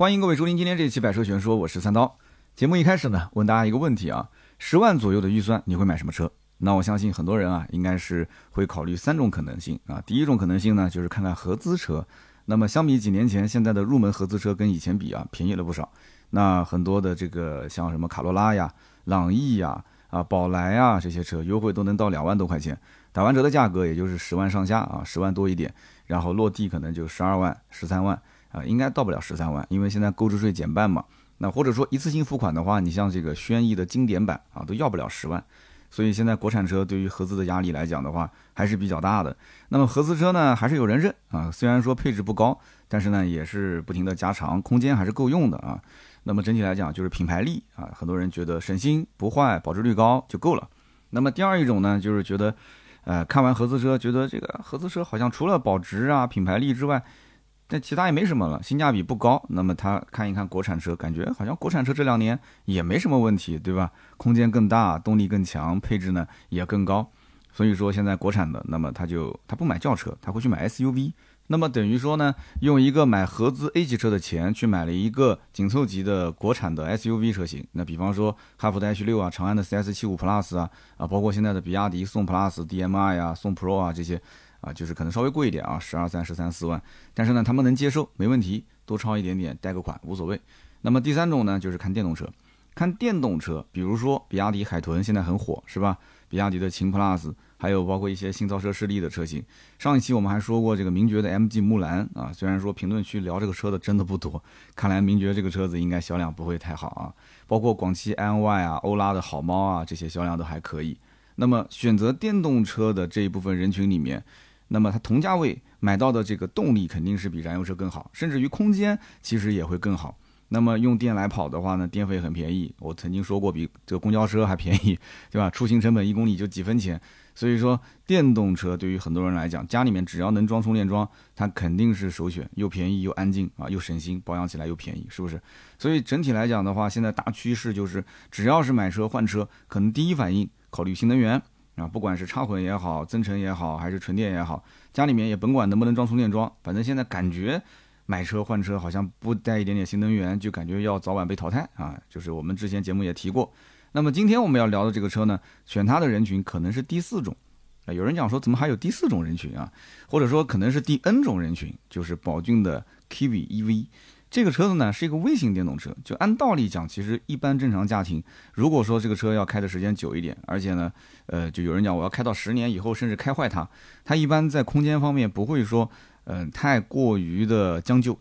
欢迎各位收听今天这一期《百车全说》，我是三刀。节目一开始呢，问大家一个问题啊：十万左右的预算，你会买什么车？那我相信很多人啊，应该是会考虑三种可能性啊。第一种可能性呢，就是看看合资车。那么相比几年前，现在的入门合资车跟以前比啊，便宜了不少。那很多的这个像什么卡罗拉呀、朗逸呀、啊宝来啊这些车，优惠都能到两万多块钱，打完折的价格也就是十万上下啊，十万多一点，然后落地可能就十二万、十三万。啊，应该到不了十三万，因为现在购置税减半嘛。那或者说一次性付款的话，你像这个轩逸的经典版啊，都要不了十万。所以现在国产车对于合资的压力来讲的话，还是比较大的。那么合资车呢，还是有人认啊，虽然说配置不高，但是呢也是不停的加长，空间还是够用的啊。那么整体来讲就是品牌力啊，很多人觉得省心不坏，保值率高就够了。那么第二一种呢，就是觉得，呃，看完合资车，觉得这个合资车好像除了保值啊、品牌力之外，但其他也没什么了，性价比不高。那么他看一看国产车，感觉好像国产车这两年也没什么问题，对吧？空间更大，动力更强，配置呢也更高。所以说现在国产的，那么他就他不买轿车，他会去买 SUV。那么等于说呢，用一个买合资 A 级车的钱去买了一个紧凑级的国产的 SUV 车型。那比方说哈弗的 H 六啊，长安的 CS 七五 Plus 啊，啊，包括现在的比亚迪宋 Plus、DM-i 啊、宋 Pro 啊这些。啊，就是可能稍微贵一点啊，十二三、十三四万，但是呢，他们能接受，没问题，多超一点点，贷个款无所谓。那么第三种呢，就是看电动车，看电动车，比如说比亚迪海豚现在很火，是吧？比亚迪的秦 Plus，还有包括一些新造车势力的车型。上一期我们还说过这个名爵的 MG 木兰啊，虽然说评论区聊这个车的真的不多，看来名爵这个车子应该销量不会太好啊。包括广汽安 Y 啊、欧拉的好猫啊，这些销量都还可以。那么选择电动车的这一部分人群里面，那么它同价位买到的这个动力肯定是比燃油车更好，甚至于空间其实也会更好。那么用电来跑的话呢，电费很便宜，我曾经说过比这个公交车还便宜，对吧？出行成本一公里就几分钱。所以说电动车对于很多人来讲，家里面只要能装充电桩，它肯定是首选，又便宜又安静啊，又省心，保养起来又便宜，是不是？所以整体来讲的话，现在大趋势就是只要是买车换车，可能第一反应考虑新能源。啊，不管是插混也好，增程也好，还是纯电也好，家里面也甭管能不能装充电桩，反正现在感觉买车换车好像不带一点点新能源，就感觉要早晚被淘汰啊。就是我们之前节目也提过。那么今天我们要聊的这个车呢，选它的人群可能是第四种啊。有人讲说，怎么还有第四种人群啊？或者说可能是第 N 种人群，就是宝骏的 Kiwi EV。这个车子呢是一个微型电动车，就按道理讲，其实一般正常家庭，如果说这个车要开的时间久一点，而且呢，呃，就有人讲我要开到十年以后，甚至开坏它，它一般在空间方面不会说，嗯，太过于的将就，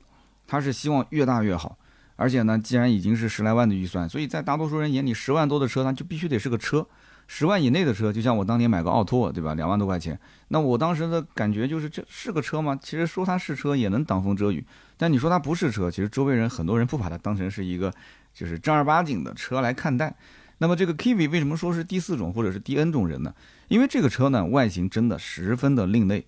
它是希望越大越好。而且呢，既然已经是十来万的预算，所以在大多数人眼里，十万多的车它就必须得是个车。十万以内的车，就像我当年买个奥拓，对吧？两万多块钱，那我当时的感觉就是这是个车吗？其实说它是车也能挡风遮雨，但你说它不是车，其实周围人很多人不把它当成是一个就是正儿八经的车来看待。那么这个 Kiwi 为什么说是第四种或者是第 N 种人呢？因为这个车呢外形真的十分的另类，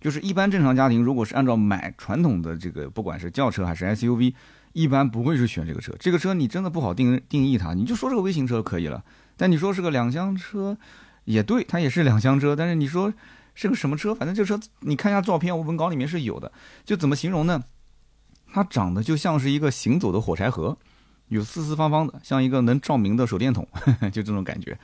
就是一般正常家庭如果是按照买传统的这个不管是轿车还是 SUV，一般不会是选这个车。这个车你真的不好定定义它，你就说这个微型车就可以了。但你说是个两厢车，也对，它也是两厢车。但是你说是个什么车？反正这车你看一下照片，我文稿里面是有的。就怎么形容呢？它长得就像是一个行走的火柴盒，有四四方方的，像一个能照明的手电筒，就这种感觉。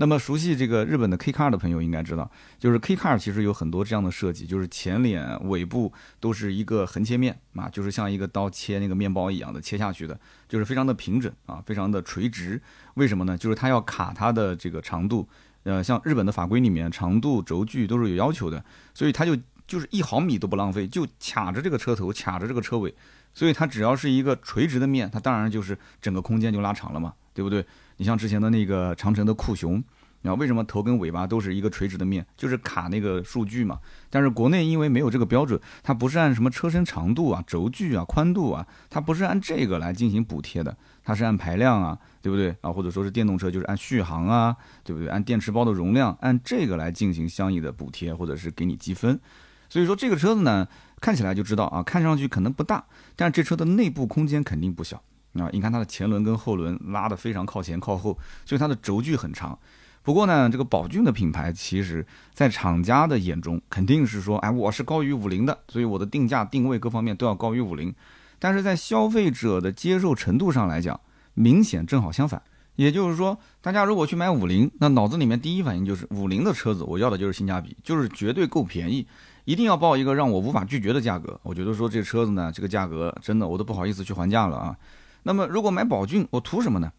那么熟悉这个日本的 K car 的朋友应该知道，就是 K car 其实有很多这样的设计，就是前脸、尾部都是一个横切面啊，就是像一个刀切那个面包一样的切下去的，就是非常的平整啊，非常的垂直。为什么呢？就是它要卡它的这个长度，呃，像日本的法规里面，长度轴距都是有要求的，所以它就就是一毫米都不浪费，就卡着这个车头，卡着这个车尾，所以它只要是一个垂直的面，它当然就是整个空间就拉长了嘛，对不对？你像之前的那个长城的酷熊，啊为什么头跟尾巴都是一个垂直的面，就是卡那个数据嘛。但是国内因为没有这个标准，它不是按什么车身长度啊、轴距啊、宽度啊，它不是按这个来进行补贴的，它是按排量啊，对不对啊？或者说是电动车就是按续航啊，对不对？按电池包的容量，按这个来进行相应的补贴或者是给你积分。所以说这个车子呢，看起来就知道啊，看上去可能不大，但是这车的内部空间肯定不小。啊，你看它的前轮跟后轮拉得非常靠前靠后，所以它的轴距很长。不过呢，这个宝骏的品牌，其实在厂家的眼中肯定是说，哎，我是高于五菱的，所以我的定价定位各方面都要高于五菱。但是在消费者的接受程度上来讲，明显正好相反。也就是说，大家如果去买五菱，那脑子里面第一反应就是五菱的车子，我要的就是性价比，就是绝对够便宜，一定要报一个让我无法拒绝的价格。我觉得说这车子呢，这个价格真的我都不好意思去还价了啊。那么如果买宝骏，我图什么呢？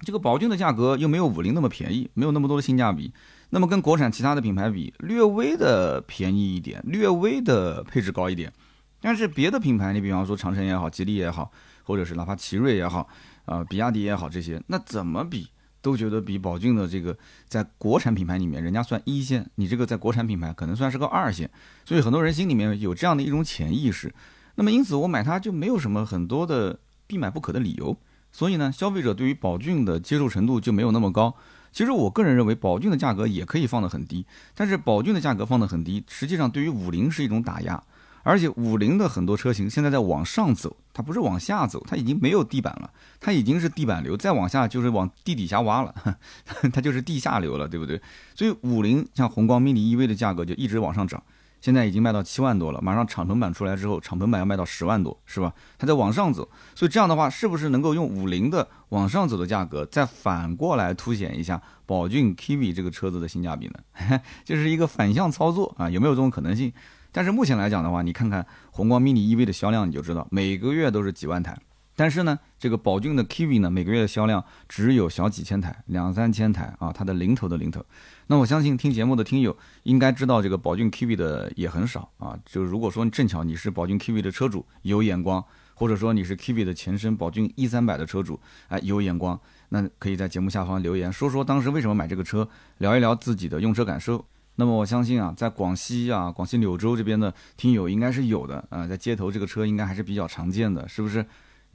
这个宝骏的价格又没有五菱那么便宜，没有那么多的性价比。那么跟国产其他的品牌比，略微的便宜一点，略微的配置高一点。但是别的品牌，你比方说长城也好，吉利也好，或者是哪怕奇瑞也好。啊，比亚迪也好，这些那怎么比都觉得比宝骏的这个在国产品牌里面，人家算一线，你这个在国产品牌可能算是个二线，所以很多人心里面有这样的一种潜意识。那么因此我买它就没有什么很多的必买不可的理由，所以呢，消费者对于宝骏的接受程度就没有那么高。其实我个人认为，宝骏的价格也可以放得很低，但是宝骏的价格放得很低，实际上对于五菱是一种打压。而且五菱的很多车型现在在往上走，它不是往下走，它已经没有地板了，它已经是地板流，再往下就是往地底下挖了，它就是地下流了，对不对？所以五菱像宏光 mini EV 的价格就一直往上涨，现在已经卖到七万多了，马上敞篷版出来之后，敞篷版要卖到十万多，是吧？它在往上走，所以这样的话，是不是能够用五菱的往上走的价格，再反过来凸显一下宝骏 Kiwi 这个车子的性价比呢？就是一个反向操作啊，有没有这种可能性？但是目前来讲的话，你看看宏光 mini EV 的销量，你就知道每个月都是几万台。但是呢，这个宝骏的 Kiwi 呢，每个月的销量只有小几千台，两三千台啊，它的零头的零头。那我相信听节目的听友应该知道，这个宝骏 Kiwi 的也很少啊。就如果说正巧你是宝骏 Kiwi 的车主，有眼光，或者说你是 Kiwi 的前身宝骏 E 三百的车主，哎，有眼光，那可以在节目下方留言说说当时为什么买这个车，聊一聊自己的用车感受。那么我相信啊，在广西啊，广西柳州这边的听友应该是有的啊，在街头这个车应该还是比较常见的，是不是？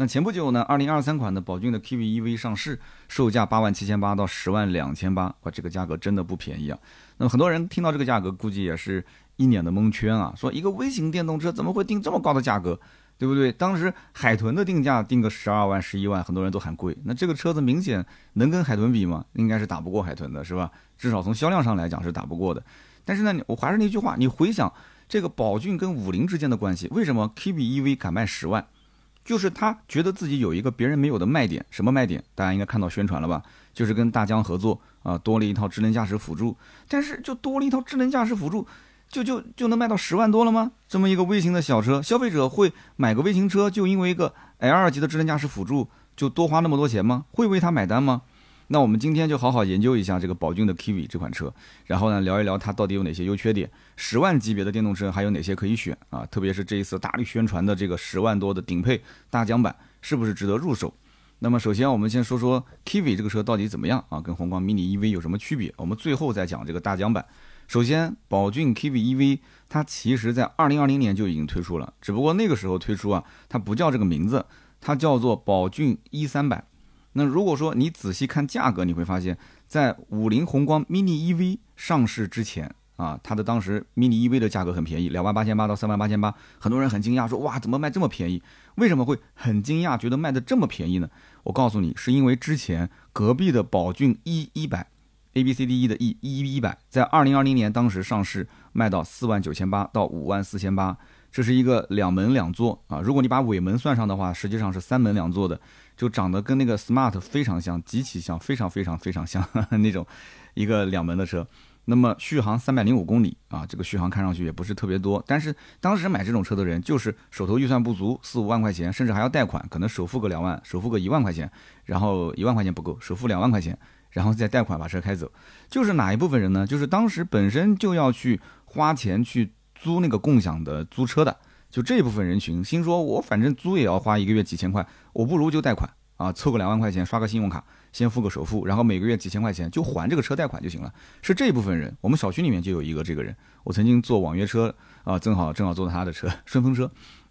那前不久呢，二零二三款的宝骏的 K B E V 上市，售价八万七千八到十万两千八，哇，这个价格真的不便宜啊。那么很多人听到这个价格，估计也是一脸的蒙圈啊，说一个微型电动车怎么会定这么高的价格？对不对？当时海豚的定价定个十二万、十一万，很多人都喊贵。那这个车子明显能跟海豚比吗？应该是打不过海豚的，是吧？至少从销量上来讲是打不过的。但是呢，我还是那句话，你回想这个宝骏跟五菱之间的关系，为什么 K B E V 敢卖十万？就是他觉得自己有一个别人没有的卖点，什么卖点？大家应该看到宣传了吧？就是跟大疆合作啊，多了一套智能驾驶辅助。但是就多了一套智能驾驶辅助。就就就能卖到十万多了吗？这么一个微型的小车，消费者会买个微型车，就因为一个 L 二级的智能驾驶辅助就多花那么多钱吗？会为他买单吗？那我们今天就好好研究一下这个宝骏的 Kiwi 这款车，然后呢聊一聊它到底有哪些优缺点，十万级别的电动车还有哪些可以选啊？特别是这一次大力宣传的这个十万多的顶配大疆版，是不是值得入手？那么首先我们先说说 Kiwi 这个车到底怎么样啊？跟宏光 mini EV 有什么区别？我们最后再讲这个大疆版。首先，宝骏 Kiwi EV 它其实在二零二零年就已经推出了，只不过那个时候推出啊，它不叫这个名字，它叫做宝骏一三百。那如果说你仔细看价格，你会发现在五菱宏光 mini EV 上市之前啊，它的当时 mini EV 的价格很便宜，两万八千八到三万八千八，很多人很惊讶说哇，怎么卖这么便宜？为什么会很惊讶，觉得卖的这么便宜呢？我告诉你，是因为之前隔壁的宝骏一一百。A B C D E 的 E 一一百在二零二零年当时上市，卖到四万九千八到五万四千八，这是一个两门两座啊。如果你把尾门算上的话，实际上是三门两座的，就长得跟那个 Smart 非常像，极其像，非常非常非常像 那种一个两门的车。那么续航三百零五公里啊，这个续航看上去也不是特别多，但是当时买这种车的人就是手头预算不足，四五万块钱，甚至还要贷款，可能首付个两万，首付个一万块钱，然后一万块钱不够，首付两万块钱。然后再贷款把车开走，就是哪一部分人呢？就是当时本身就要去花钱去租那个共享的租车的，就这一部分人群，心说我反正租也要花一个月几千块，我不如就贷款啊，凑个两万块钱刷个信用卡，先付个首付，然后每个月几千块钱就还这个车贷款就行了。是这一部分人，我们小区里面就有一个这个人，我曾经坐网约车啊，正好正好坐他的车 顺风车，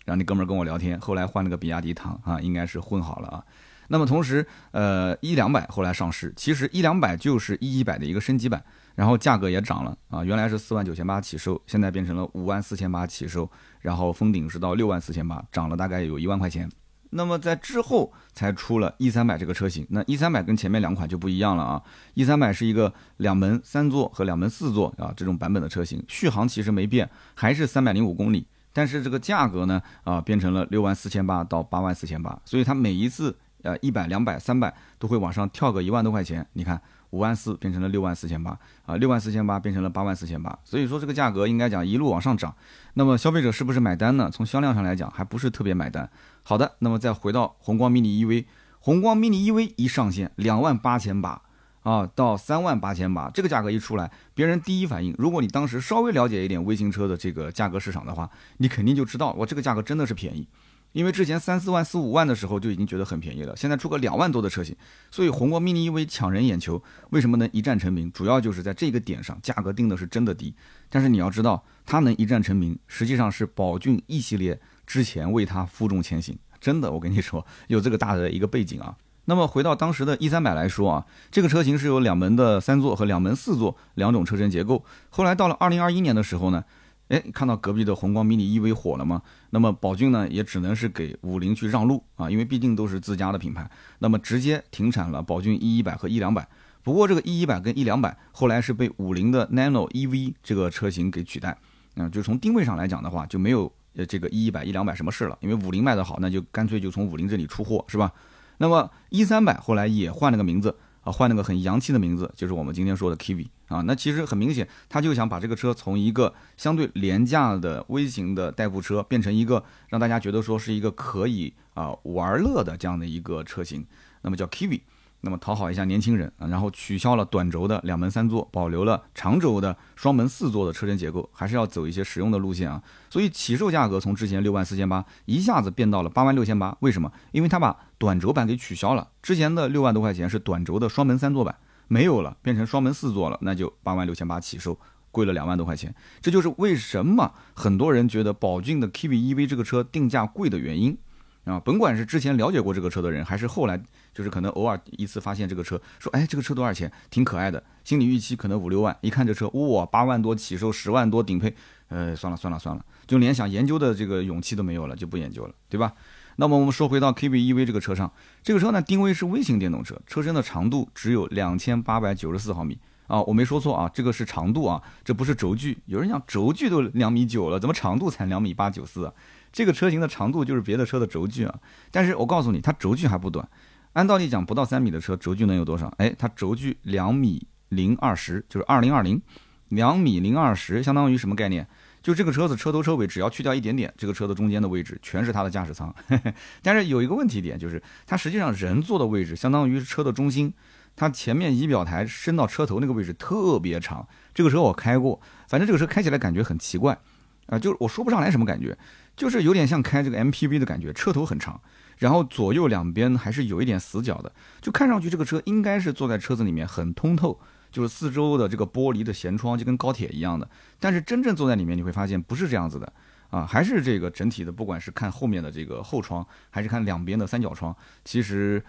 然后那哥们儿跟我聊天，后来换了个比亚迪唐啊，应该是混好了啊。那么同时，呃，一两百后来上市，其实一两百就是一一百的一个升级版，然后价格也涨了啊，原来是四万九千八起售，现在变成了五万四千八起售，然后封顶是到六万四千八，涨了大概有一万块钱。那么在之后才出了 E 三百这个车型，那 E 三百跟前面两款就不一样了啊，E 三百是一个两门三座和两门四座啊这种版本的车型，续航其实没变，还是三百零五公里。但是这个价格呢，啊，变成了六万四千八到八万四千八，所以它每一次，呃，一百、两百、三百都会往上跳个一万多块钱。你看，五万四变成了六万四千八，啊，六万四千八变成了八万四千八，所以说这个价格应该讲一路往上涨。那么消费者是不是买单呢？从销量上来讲，还不是特别买单。好的，那么再回到宏光 mini EV，宏光 mini EV 一上线两万八千八。啊，到三万八千八，这个价格一出来，别人第一反应，如果你当时稍微了解一点微型车的这个价格市场的话，你肯定就知道，我这个价格真的是便宜，因为之前三四万、四五万的时候就已经觉得很便宜了，现在出个两万多的车型，所以宏光 mini EV 抢人眼球，为什么能一战成名？主要就是在这个点上，价格定的是真的低，但是你要知道，它能一战成名，实际上是宝骏 E 系列之前为它负重前行，真的，我跟你说，有这个大的一个背景啊。那么回到当时的 E 三百来说啊，这个车型是有两门的三座和两门四座两种车身结构。后来到了二零二一年的时候呢，哎，看到隔壁的宏光 mini EV 火了吗？那么宝骏呢也只能是给五菱去让路啊，因为毕竟都是自家的品牌。那么直接停产了宝骏 E 一百和 E 两百。不过这个 E 一百跟 E 两百后来是被五菱的 Nano EV 这个车型给取代。嗯，就从定位上来讲的话，就没有呃这个 E 一百 E 两百什么事了，因为五菱卖的好，那就干脆就从五菱这里出货，是吧？那么一三百后来也换了个名字啊，换了个很洋气的名字，就是我们今天说的 Kiwi 啊。那其实很明显，他就想把这个车从一个相对廉价的微型的代步车，变成一个让大家觉得说是一个可以啊玩乐的这样的一个车型，那么叫 Kiwi。那么讨好一下年轻人啊，然后取消了短轴的两门三座，保留了长轴的双门四座的车身结构，还是要走一些实用的路线啊。所以起售价格从之前六万四千八一下子变到了八万六千八，为什么？因为它把短轴版给取消了，之前的六万多块钱是短轴的双门三座版没有了，变成双门四座了，那就八万六千八起售，贵了两万多块钱。这就是为什么很多人觉得宝骏的 K V E V 这个车定价贵的原因。啊，甭管是之前了解过这个车的人，还是后来就是可能偶尔一次发现这个车，说哎这个车多少钱，挺可爱的，心理预期可能五六万，一看这车哇八万多起售，十万多顶配，呃算了算了算了，就连想研究的这个勇气都没有了，就不研究了，对吧？那么我们说回到 Kiwi EV 这个车上，这个车呢定位是微型电动车，车身的长度只有两千八百九十四毫米啊，我没说错啊，这个是长度啊，这不是轴距，有人讲轴距都两米九了，怎么长度才两米八九四啊？这个车型的长度就是别的车的轴距啊，但是我告诉你，它轴距还不短。按道理讲，不到三米的车轴距能有多少？哎，它轴距两米零二十，就是二零二零，两米零二十相当于什么概念？就这个车子车头车尾只要去掉一点点，这个车的中间的位置全是它的驾驶舱。但是有一个问题点就是，它实际上人坐的位置相当于车的中心，它前面仪表台伸到车头那个位置特别长。这个车我开过，反正这个车开起来感觉很奇怪啊，就是我说不上来什么感觉。就是有点像开这个 MPV 的感觉，车头很长，然后左右两边还是有一点死角的，就看上去这个车应该是坐在车子里面很通透，就是四周的这个玻璃的舷窗就跟高铁一样的。但是真正坐在里面，你会发现不是这样子的啊，还是这个整体的，不管是看后面的这个后窗，还是看两边的三角窗，其实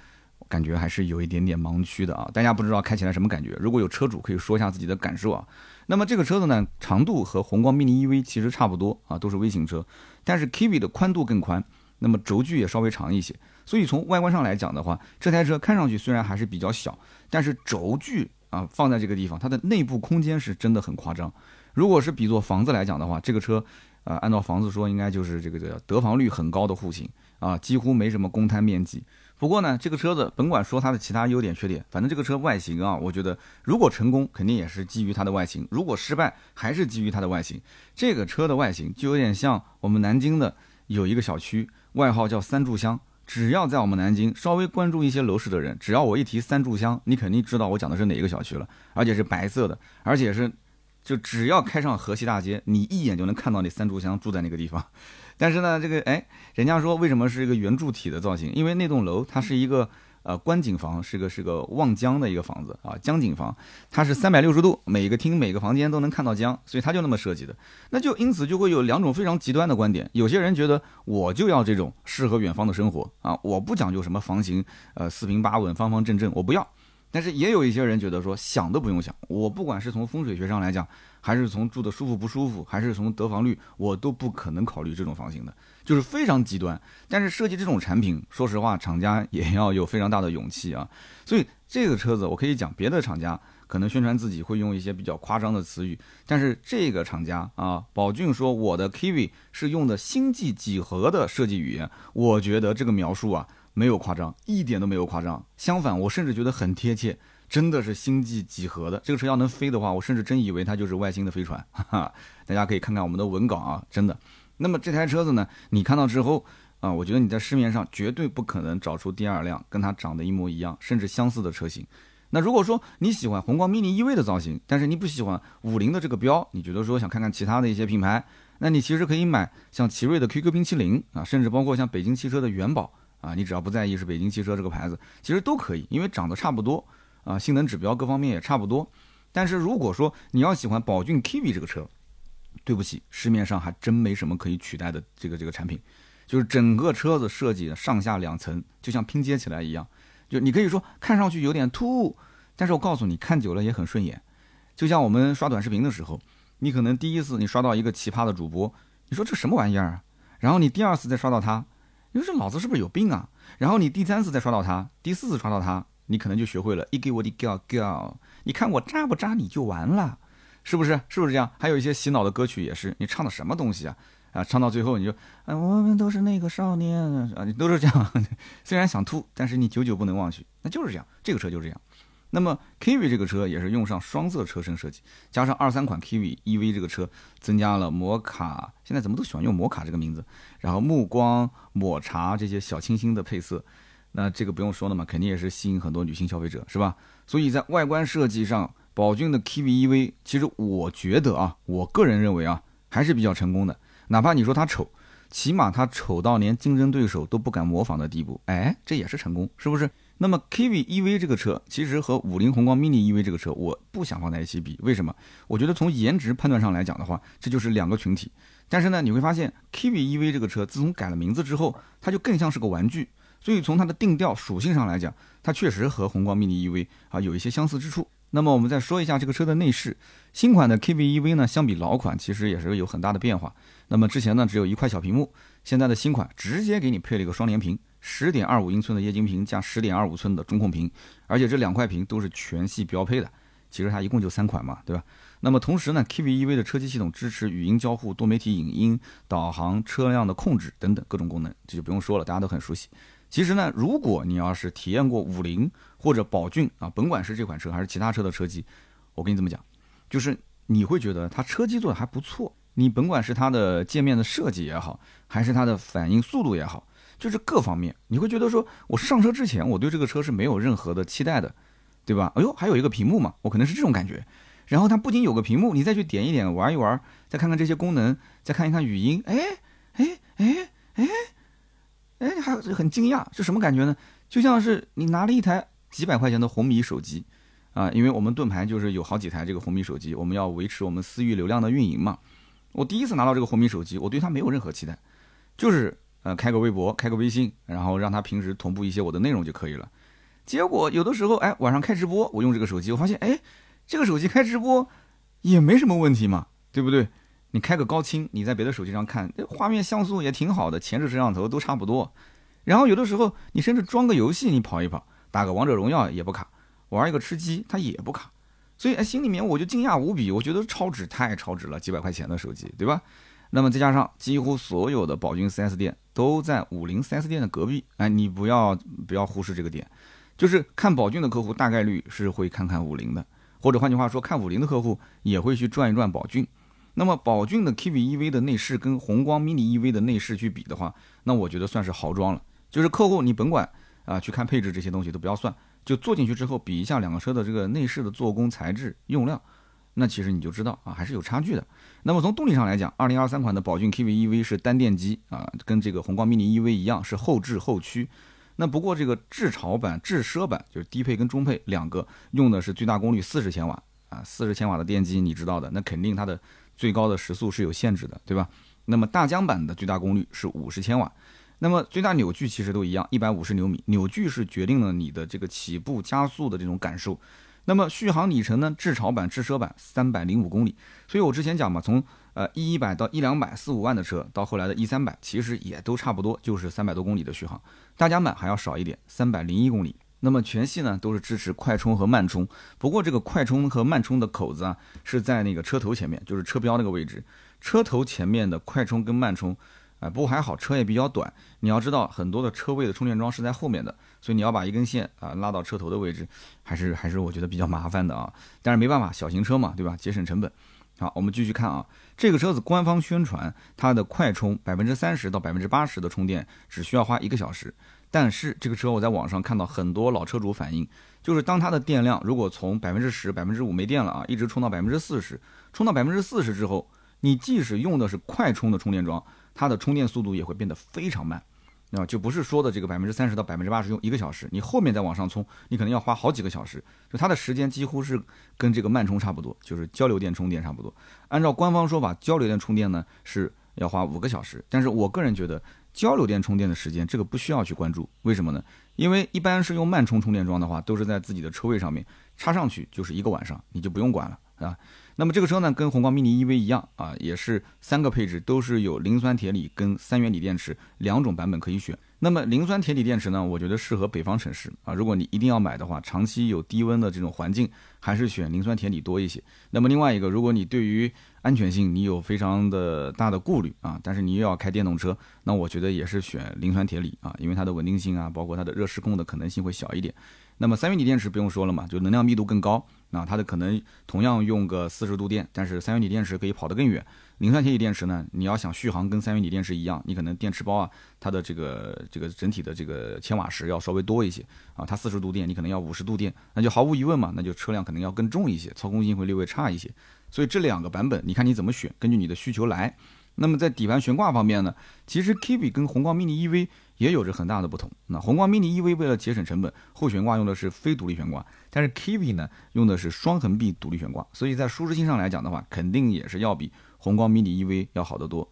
感觉还是有一点点盲区的啊。大家不知道开起来什么感觉？如果有车主可以说一下自己的感受啊。那么这个车子呢，长度和宏光 mini EV 其实差不多啊，都是微型车，但是 Kiwi 的宽度更宽，那么轴距也稍微长一些。所以从外观上来讲的话，这台车看上去虽然还是比较小，但是轴距啊放在这个地方，它的内部空间是真的很夸张。如果是比作房子来讲的话，这个车啊，按照房子说，应该就是这个叫得房率很高的户型啊，几乎没什么公摊面积。不过呢，这个车子甭管说它的其他优点缺点，反正这个车外形啊，我觉得如果成功，肯定也是基于它的外形；如果失败，还是基于它的外形。这个车的外形就有点像我们南京的有一个小区，外号叫三炷香。只要在我们南京稍微关注一些楼市的人，只要我一提三炷香，你肯定知道我讲的是哪一个小区了。而且是白色的，而且是就只要开上河西大街，你一眼就能看到那三炷香住在那个地方。但是呢，这个哎，人家说为什么是一个圆柱体的造型？因为那栋楼它是一个呃观景房，是个是个望江的一个房子啊，江景房，它是三百六十度，每个厅每个房间都能看到江，所以它就那么设计的。那就因此就会有两种非常极端的观点，有些人觉得我就要这种适合远方的生活啊，我不讲究什么房型，呃四平八稳、方方正正，我不要。但是也有一些人觉得说想都不用想，我不管是从风水学上来讲。还是从住的舒服不舒服，还是从得房率，我都不可能考虑这种房型的，就是非常极端。但是设计这种产品，说实话，厂家也要有非常大的勇气啊。所以这个车子，我可以讲，别的厂家可能宣传自己会用一些比较夸张的词语，但是这个厂家啊，宝骏说我的 Kiwi 是用的星际几何的设计语言，我觉得这个描述啊没有夸张，一点都没有夸张，相反，我甚至觉得很贴切。真的是星际几何的这个车要能飞的话，我甚至真以为它就是外星的飞船。哈 哈，大家可以看看我们的文稿啊，真的。那么这台车子呢，你看到之后啊，我觉得你在市面上绝对不可能找出第二辆跟它长得一模一样，甚至相似的车型。那如果说你喜欢宏光 mini EV 的造型，但是你不喜欢五菱的这个标，你觉得说想看看其他的一些品牌，那你其实可以买像奇瑞的 QQ 冰淇淋啊，甚至包括像北京汽车的元宝啊，你只要不在意是北京汽车这个牌子，其实都可以，因为长得差不多。啊，性能指标各方面也差不多，但是如果说你要喜欢宝骏 Kiwi 这个车，对不起，市面上还真没什么可以取代的这个这个产品，就是整个车子设计的上下两层，就像拼接起来一样，就你可以说看上去有点突兀，但是我告诉你，看久了也很顺眼。就像我们刷短视频的时候，你可能第一次你刷到一个奇葩的主播，你说这什么玩意儿啊？然后你第二次再刷到他，你说这脑子是不是有病啊？然后你第三次再刷到他，第四次刷到他。你可能就学会了，一给我的 girl girl，你看我扎不扎你就完了，是不是？是不是这样？还有一些洗脑的歌曲也是，你唱的什么东西啊？啊，唱到最后你就，啊，我们都是那个少年啊，你都是这样。虽然想吐，但是你久久不能忘去，那就是这样。这个车就是这样。那么 Kiwi 这个车也是用上双色车身设计，加上二三款 Kiwi EV 这个车增加了摩卡，现在怎么都喜欢用摩卡这个名字，然后目光、抹茶这些小清新的配色。那这个不用说了嘛，肯定也是吸引很多女性消费者，是吧？所以在外观设计上，宝骏的 Kiwi EV，其实我觉得啊，我个人认为啊，还是比较成功的。哪怕你说它丑，起码它丑到连竞争对手都不敢模仿的地步，哎，这也是成功，是不是？那么 Kiwi EV 这个车，其实和五菱宏光 mini EV 这个车，我不想放在一起比。为什么？我觉得从颜值判断上来讲的话，这就是两个群体。但是呢，你会发现 Kiwi EV 这个车自从改了名字之后，它就更像是个玩具。所以从它的定调属性上来讲，它确实和宏光 mini EV 啊有一些相似之处。那么我们再说一下这个车的内饰，新款的 Kiwi EV 呢，相比老款其实也是有很大的变化。那么之前呢只有一块小屏幕，现在的新款直接给你配了一个双联屏，十点二五英寸的液晶屏加十点二五寸的中控屏，而且这两块屏都是全系标配的。其实它一共就三款嘛，对吧？那么同时呢，KVEV 的车机系统支持语音交互、多媒体影音、导航、车辆的控制等等各种功能，这就不用说了，大家都很熟悉。其实呢，如果你要是体验过五菱或者宝骏啊，甭管是这款车还是其他车的车机，我跟你这么讲，就是你会觉得它车机做的还不错。你甭管是它的界面的设计也好，还是它的反应速度也好，就是各方面，你会觉得说我上车之前我对这个车是没有任何的期待的，对吧？哎呦，还有一个屏幕嘛，我可能是这种感觉。然后它不仅有个屏幕，你再去点一点玩一玩，再看看这些功能，再看一看语音，哎哎哎哎。哎，还很惊讶，是什么感觉呢？就像是你拿了一台几百块钱的红米手机，啊，因为我们盾牌就是有好几台这个红米手机，我们要维持我们私域流量的运营嘛。我第一次拿到这个红米手机，我对它没有任何期待，就是呃开个微博，开个微信，然后让他平时同步一些我的内容就可以了。结果有的时候，哎，晚上开直播，我用这个手机，我发现，哎，这个手机开直播也没什么问题嘛，对不对？你开个高清，你在别的手机上看，画面像素也挺好的，前置摄像头都差不多。然后有的时候你甚至装个游戏，你跑一跑，打个王者荣耀也不卡，玩一个吃鸡它也不卡。所以哎，心里面我就惊讶无比，我觉得超值，太超值了，几百块钱的手机，对吧？那么再加上几乎所有的宝骏 4S 店都在五菱 4S 店的隔壁，哎，你不要不要忽视这个点，就是看宝骏的客户大概率是会看看五菱的，或者换句话说，看五菱的客户也会去转一转宝骏。那么宝骏的 K V E V 的内饰跟宏光 mini EV 的内饰去比的话，那我觉得算是豪装了。就是客户你甭管啊，去看配置这些东西都不要算，就坐进去之后比一下两个车的这个内饰的做工、材质、用料，那其实你就知道啊，还是有差距的。那么从动力上来讲，二零二三款的宝骏 K V EV 是单电机啊，跟这个宏光 mini EV 一样是后置后驱。那不过这个智潮版、智奢版就是低配跟中配两个用的是最大功率四十千瓦啊，四十千瓦的电机你知道的，那肯定它的。最高的时速是有限制的，对吧？那么大疆版的最大功率是五十千瓦，那么最大扭矩其实都一样，一百五十牛米。扭矩是决定了你的这个起步加速的这种感受。那么续航里程呢？智潮版、智奢版三百零五公里。所以我之前讲嘛，从呃一一百到一两百四五万的车，到后来的一三百，其实也都差不多，就是三百多公里的续航。大家版还要少一点，三百零一公里。那么全系呢都是支持快充和慢充，不过这个快充和慢充的口子啊是在那个车头前面，就是车标那个位置。车头前面的快充跟慢充，啊，不过还好车也比较短。你要知道很多的车位的充电桩是在后面的，所以你要把一根线啊拉到车头的位置，还是还是我觉得比较麻烦的啊。但是没办法，小型车嘛，对吧？节省成本。好，我们继续看啊，这个车子官方宣传它的快充百分之三十到百分之八十的充电只需要花一个小时。但是这个车我在网上看到很多老车主反映，就是当它的电量如果从百分之十、百分之五没电了啊，一直充到百分之四十，充到百分之四十之后，你即使用的是快充的充电桩，它的充电速度也会变得非常慢，啊，就不是说的这个百分之三十到百分之八十用一个小时，你后面再往上充，你可能要花好几个小时，就它的时间几乎是跟这个慢充差不多，就是交流电充电差不多。按照官方说法，交流电充电呢是要花五个小时，但是我个人觉得。交流电充电的时间，这个不需要去关注，为什么呢？因为一般是用慢充充电桩的话，都是在自己的车位上面插上去，就是一个晚上，你就不用管了，啊。那么这个车呢，跟宏光 mini EV 一样啊，也是三个配置都是有磷酸铁锂跟三元锂电池两种版本可以选。那么磷酸铁锂电池呢，我觉得适合北方城市啊，如果你一定要买的话，长期有低温的这种环境，还是选磷酸铁锂多一些。那么另外一个，如果你对于安全性你有非常的大的顾虑啊，但是你又要开电动车，那我觉得也是选磷酸铁锂啊，因为它的稳定性啊，包括它的热失控的可能性会小一点。那么三元锂电池不用说了嘛，就能量密度更高，那它的可能同样用个四十度电，但是三元锂电池可以跑得更远。磷酸铁锂电池呢，你要想续航跟三元锂电池一样，你可能电池包啊，它的这个这个整体的这个千瓦时要稍微多一些啊，它四十度电，你可能要五十度电，那就毫无疑问嘛，那就车辆可能要更重一些，操控性会略微差一些。所以这两个版本，你看你怎么选，根据你的需求来。那么在底盘悬挂方面呢，其实 Kiwi 跟宏光 mini EV 也有着很大的不同。那宏光 mini EV 为了节省成本，后悬挂用的是非独立悬挂，但是 Kiwi 呢用的是双横臂独立悬挂，所以在舒适性上来讲的话，肯定也是要比宏光 mini EV 要好得多。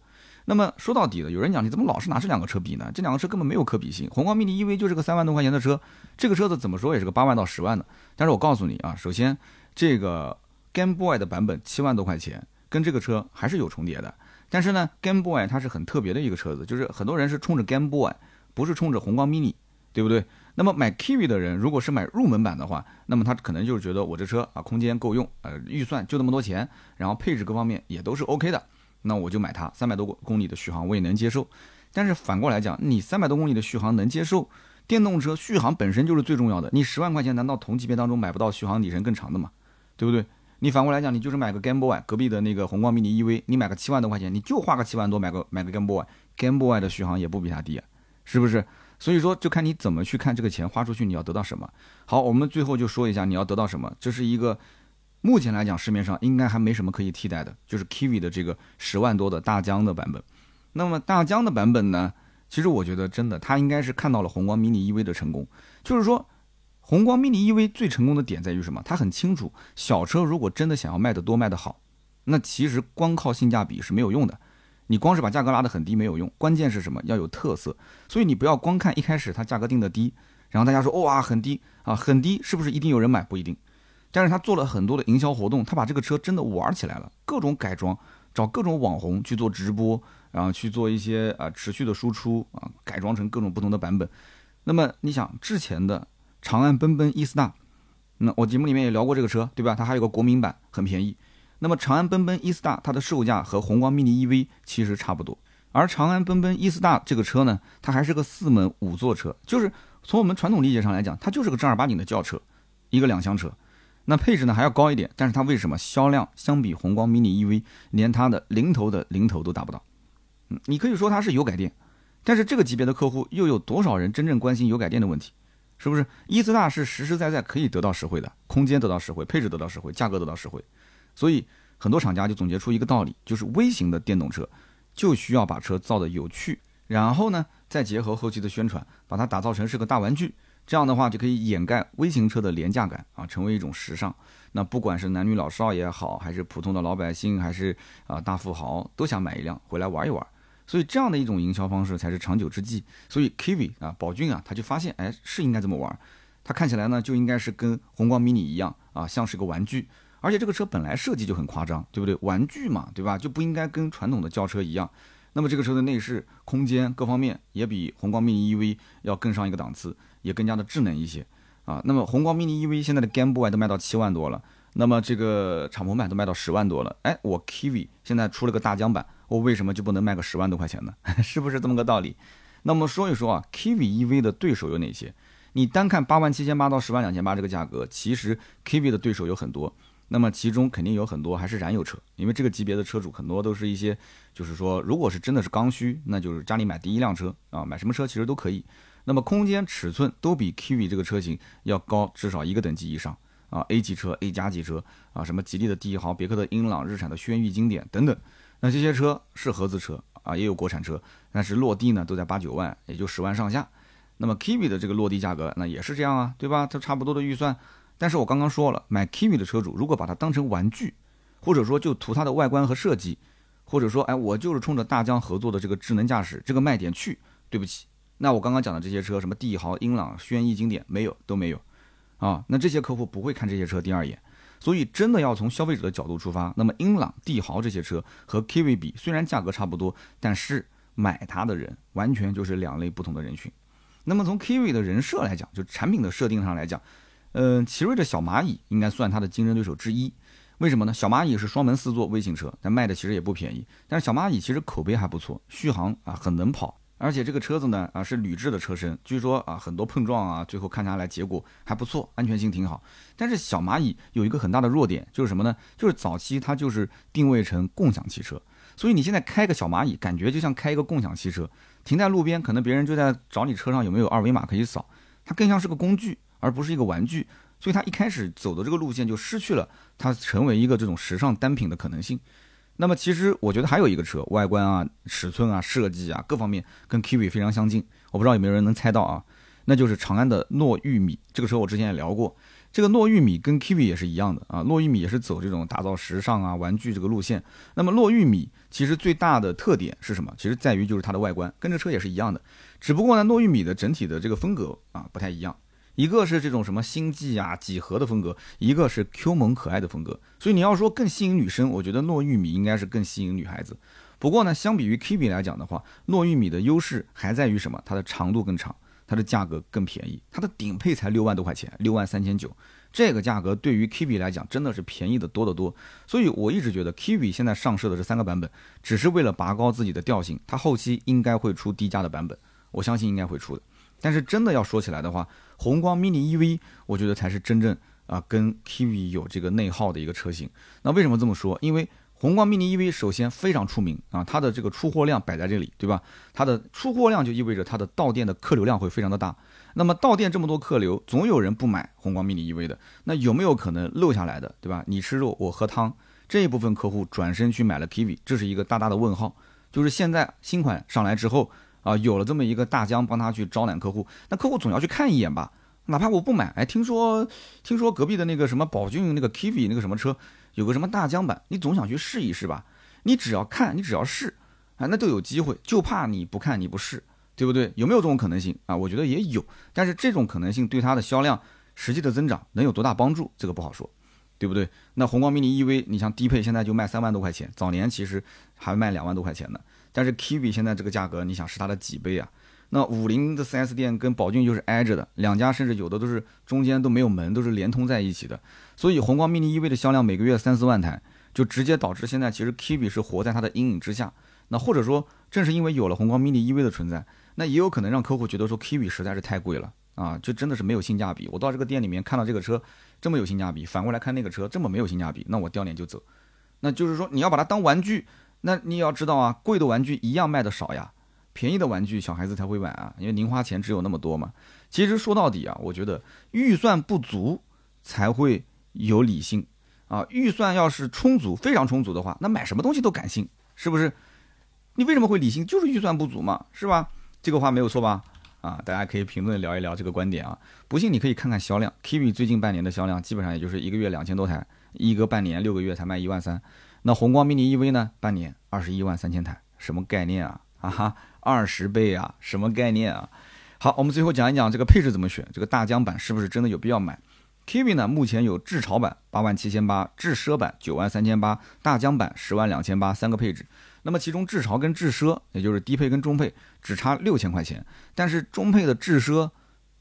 那么说到底了，有人讲你怎么老是拿这两个车比呢？这两个车根本没有可比性。宏光 mini EV 就是个三万多块钱的车，这个车子怎么说也是个八万到十万的。但是我告诉你啊，首先这个 Game Boy 的版本七万多块钱，跟这个车还是有重叠的。但是呢，Game Boy 它是很特别的一个车子，就是很多人是冲着 Game Boy，不是冲着宏光 mini，对不对？那么买 Kiwi 的人，如果是买入门版的话，那么他可能就是觉得我这车啊，空间够用，呃，预算就那么多钱，然后配置各方面也都是 OK 的，那我就买它，三百多公里的续航我也能接受。但是反过来讲，你三百多公里的续航能接受，电动车续航本身就是最重要的，你十万块钱难道同级别当中买不到续航里程更长的吗？对不对？你反过来讲，你就是买个 Game Boy，隔壁的那个宏光 mini EV，你买个七万多块钱，你就花个七万多买个买个 Game Boy，Game Boy 的续航也不比它低啊，是不是？所以说就看你怎么去看这个钱花出去你要得到什么。好，我们最后就说一下你要得到什么，这是一个目前来讲市面上应该还没什么可以替代的，就是 Kiwi 的这个十万多的大疆的版本。那么大疆的版本呢，其实我觉得真的它应该是看到了宏光 mini EV 的成功，就是说。宏光 mini EV 最成功的点在于什么？它很清楚，小车如果真的想要卖得多、卖得好，那其实光靠性价比是没有用的。你光是把价格拉得很低没有用，关键是什么？要有特色。所以你不要光看一开始它价格定的低，然后大家说哇很低啊，很低是不是一定有人买？不一定。但是他做了很多的营销活动，他把这个车真的玩起来了，各种改装，找各种网红去做直播，然后去做一些啊持续的输出啊，改装成各种不同的版本。那么你想之前的。长安奔奔 e s t a 那我节目里面也聊过这个车，对吧？它还有个国民版，很便宜。那么长安奔奔 e s t a 它的售价和宏光 mini EV 其实差不多，而长安奔奔 e s t a 这个车呢，它还是个四门五座车，就是从我们传统理解上来讲，它就是个正儿八经的轿车，一个两厢车。那配置呢还要高一点，但是它为什么销量相比宏光 mini EV 连它的零头的零头都达不到？嗯，你可以说它是油改电，但是这个级别的客户又有多少人真正关心油改电的问题？是不是一斯大是实实在在可以得到实惠的，空间得到实惠，配置得到实惠，价格得到实惠，所以很多厂家就总结出一个道理，就是微型的电动车就需要把车造的有趣，然后呢再结合后期的宣传，把它打造成是个大玩具，这样的话就可以掩盖微型车的廉价感啊，成为一种时尚。那不管是男女老少也好，还是普通的老百姓，还是啊大富豪，都想买一辆回来玩一玩。所以这样的一种营销方式才是长久之计。所以 Kiwi 啊，宝骏啊，他就发现，哎，是应该这么玩。它看起来呢就应该是跟宏光 mini 一样啊，像是个玩具。而且这个车本来设计就很夸张，对不对？玩具嘛，对吧？就不应该跟传统的轿车一样。那么这个车的内饰、空间各方面也比宏光 mini EV 要更上一个档次，也更加的智能一些啊。那么宏光 mini EV 现在的 Game Boy 都卖到七万多了，那么这个敞篷版都卖到十万多了。哎，我 Kiwi 现在出了个大疆版，我为什么就不能卖个十万多块钱呢？是不是这么个道理？那么说一说啊，Kiwi EV 的对手有哪些？你单看八万七千八到十万两千八这个价格，其实 Kiwi 的对手有很多。那么其中肯定有很多还是燃油车，因为这个级别的车主很多都是一些，就是说，如果是真的是刚需，那就是家里买第一辆车啊，买什么车其实都可以。那么空间尺寸都比 Kiwi 这个车型要高至少一个等级以上啊，A 级车、A 加级车啊，什么吉利的帝豪、别克的英朗、日产的轩逸经典等等。那这些车是合资车啊，也有国产车，但是落地呢都在八九万，也就十万上下。那么 Kiwi 的这个落地价格那也是这样啊，对吧？它差不多的预算。但是我刚刚说了，买 Kiwi 的车主如果把它当成玩具，或者说就图它的外观和设计，或者说哎我就是冲着大疆合作的这个智能驾驶这个卖点去，对不起，那我刚刚讲的这些车，什么帝豪、英朗、轩逸经典没有都没有，啊，那这些客户不会看这些车第二眼，所以真的要从消费者的角度出发，那么英朗、帝豪这些车和 KV 比，虽然价格差不多，但是买它的人完全就是两类不同的人群。那么从 KV 的人设来讲，就产品的设定上来讲。嗯，奇瑞的小蚂蚁应该算它的竞争对手之一，为什么呢？小蚂蚁是双门四座微型车，但卖的其实也不便宜。但是小蚂蚁其实口碑还不错，续航啊很能跑，而且这个车子呢啊是铝制的车身，据说啊很多碰撞啊最后看下来结果还不错，安全性挺好。但是小蚂蚁有一个很大的弱点，就是什么呢？就是早期它就是定位成共享汽车，所以你现在开个小蚂蚁，感觉就像开一个共享汽车，停在路边，可能别人就在找你车上有没有二维码可以扫，它更像是个工具。而不是一个玩具，所以它一开始走的这个路线就失去了它成为一个这种时尚单品的可能性。那么其实我觉得还有一个车，外观啊、尺寸啊、设计啊各方面跟 Kiwi 非常相近。我不知道有没有人能猜到啊？那就是长安的糯玉米。这个车我之前也聊过，这个糯玉米跟 Kiwi 也是一样的啊。糯玉米也是走这种打造时尚啊、玩具这个路线。那么糯玉米其实最大的特点是什么？其实在于就是它的外观，跟这车也是一样的。只不过呢，糯玉米的整体的这个风格啊不太一样。一个是这种什么星际啊几何的风格，一个是 Q 萌可爱的风格，所以你要说更吸引女生，我觉得糯玉米应该是更吸引女孩子。不过呢，相比于 Kiwi 来讲的话，糯玉米的优势还在于什么？它的长度更长，它的价格更便宜，它的顶配才六万多块钱，六万三千九，这个价格对于 Kiwi 来讲真的是便宜的多得多。所以我一直觉得 Kiwi 现在上市的这三个版本，只是为了拔高自己的调性，它后期应该会出低价的版本，我相信应该会出的。但是真的要说起来的话，宏光 mini EV 我觉得才是真正啊跟 Kiwi 有这个内耗的一个车型。那为什么这么说？因为宏光 mini EV 首先非常出名啊，它的这个出货量摆在这里，对吧？它的出货量就意味着它的到店的客流量会非常的大。那么到店这么多客流，总有人不买宏光 mini EV 的。那有没有可能漏下来的，对吧？你吃肉我喝汤，这一部分客户转身去买了 Kiwi，这是一个大大的问号。就是现在新款上来之后。啊，有了这么一个大疆帮他去招揽客户，那客户总要去看一眼吧，哪怕我不买，哎，听说听说隔壁的那个什么宝骏那个 Kiwi 那个什么车，有个什么大疆版，你总想去试一试吧？你只要看，你只要试，啊，那都有机会，就怕你不看你不试，对不对？有没有这种可能性啊？我觉得也有，但是这种可能性对它的销量实际的增长能有多大帮助，这个不好说，对不对？那宏光 mini EV，你像低配现在就卖三万多块钱，早年其实还卖两万多块钱呢。但是 Kiwi 现在这个价格，你想是它的几倍啊？那五菱的 4S 店跟宝骏就是挨着的，两家甚至有的都是中间都没有门，都是连通在一起的。所以宏光 mini EV 的销量每个月三四万台，就直接导致现在其实 Kiwi 是活在它的阴影之下。那或者说，正是因为有了宏光 mini EV 的存在，那也有可能让客户觉得说 Kiwi 实在是太贵了啊，就真的是没有性价比。我到这个店里面看到这个车这么有性价比，反过来看那个车这么没有性价比，那我掉脸就走。那就是说你要把它当玩具。那你要知道啊，贵的玩具一样卖的少呀，便宜的玩具小孩子才会买啊，因为零花钱只有那么多嘛。其实说到底啊，我觉得预算不足才会有理性啊，预算要是充足，非常充足的话，那买什么东西都感性，是不是？你为什么会理性？就是预算不足嘛，是吧？这个话没有错吧？啊，大家可以评论聊一聊这个观点啊。不信你可以看看销量，Kiwi 最近半年的销量基本上也就是一个月两千多台，一个半年六个月才卖一万三。那宏光 mini EV 呢？半年二十一万三千台，什么概念啊？啊哈，二十倍啊，什么概念啊？好，我们最后讲一讲这个配置怎么选，这个大疆版是不是真的有必要买？Kiwi 呢，目前有智潮版八万七千八，智奢版九万三千八，大疆版十万两千八三个配置。那么其中智潮跟智奢，也就是低配跟中配，只差六千块钱，但是中配的智奢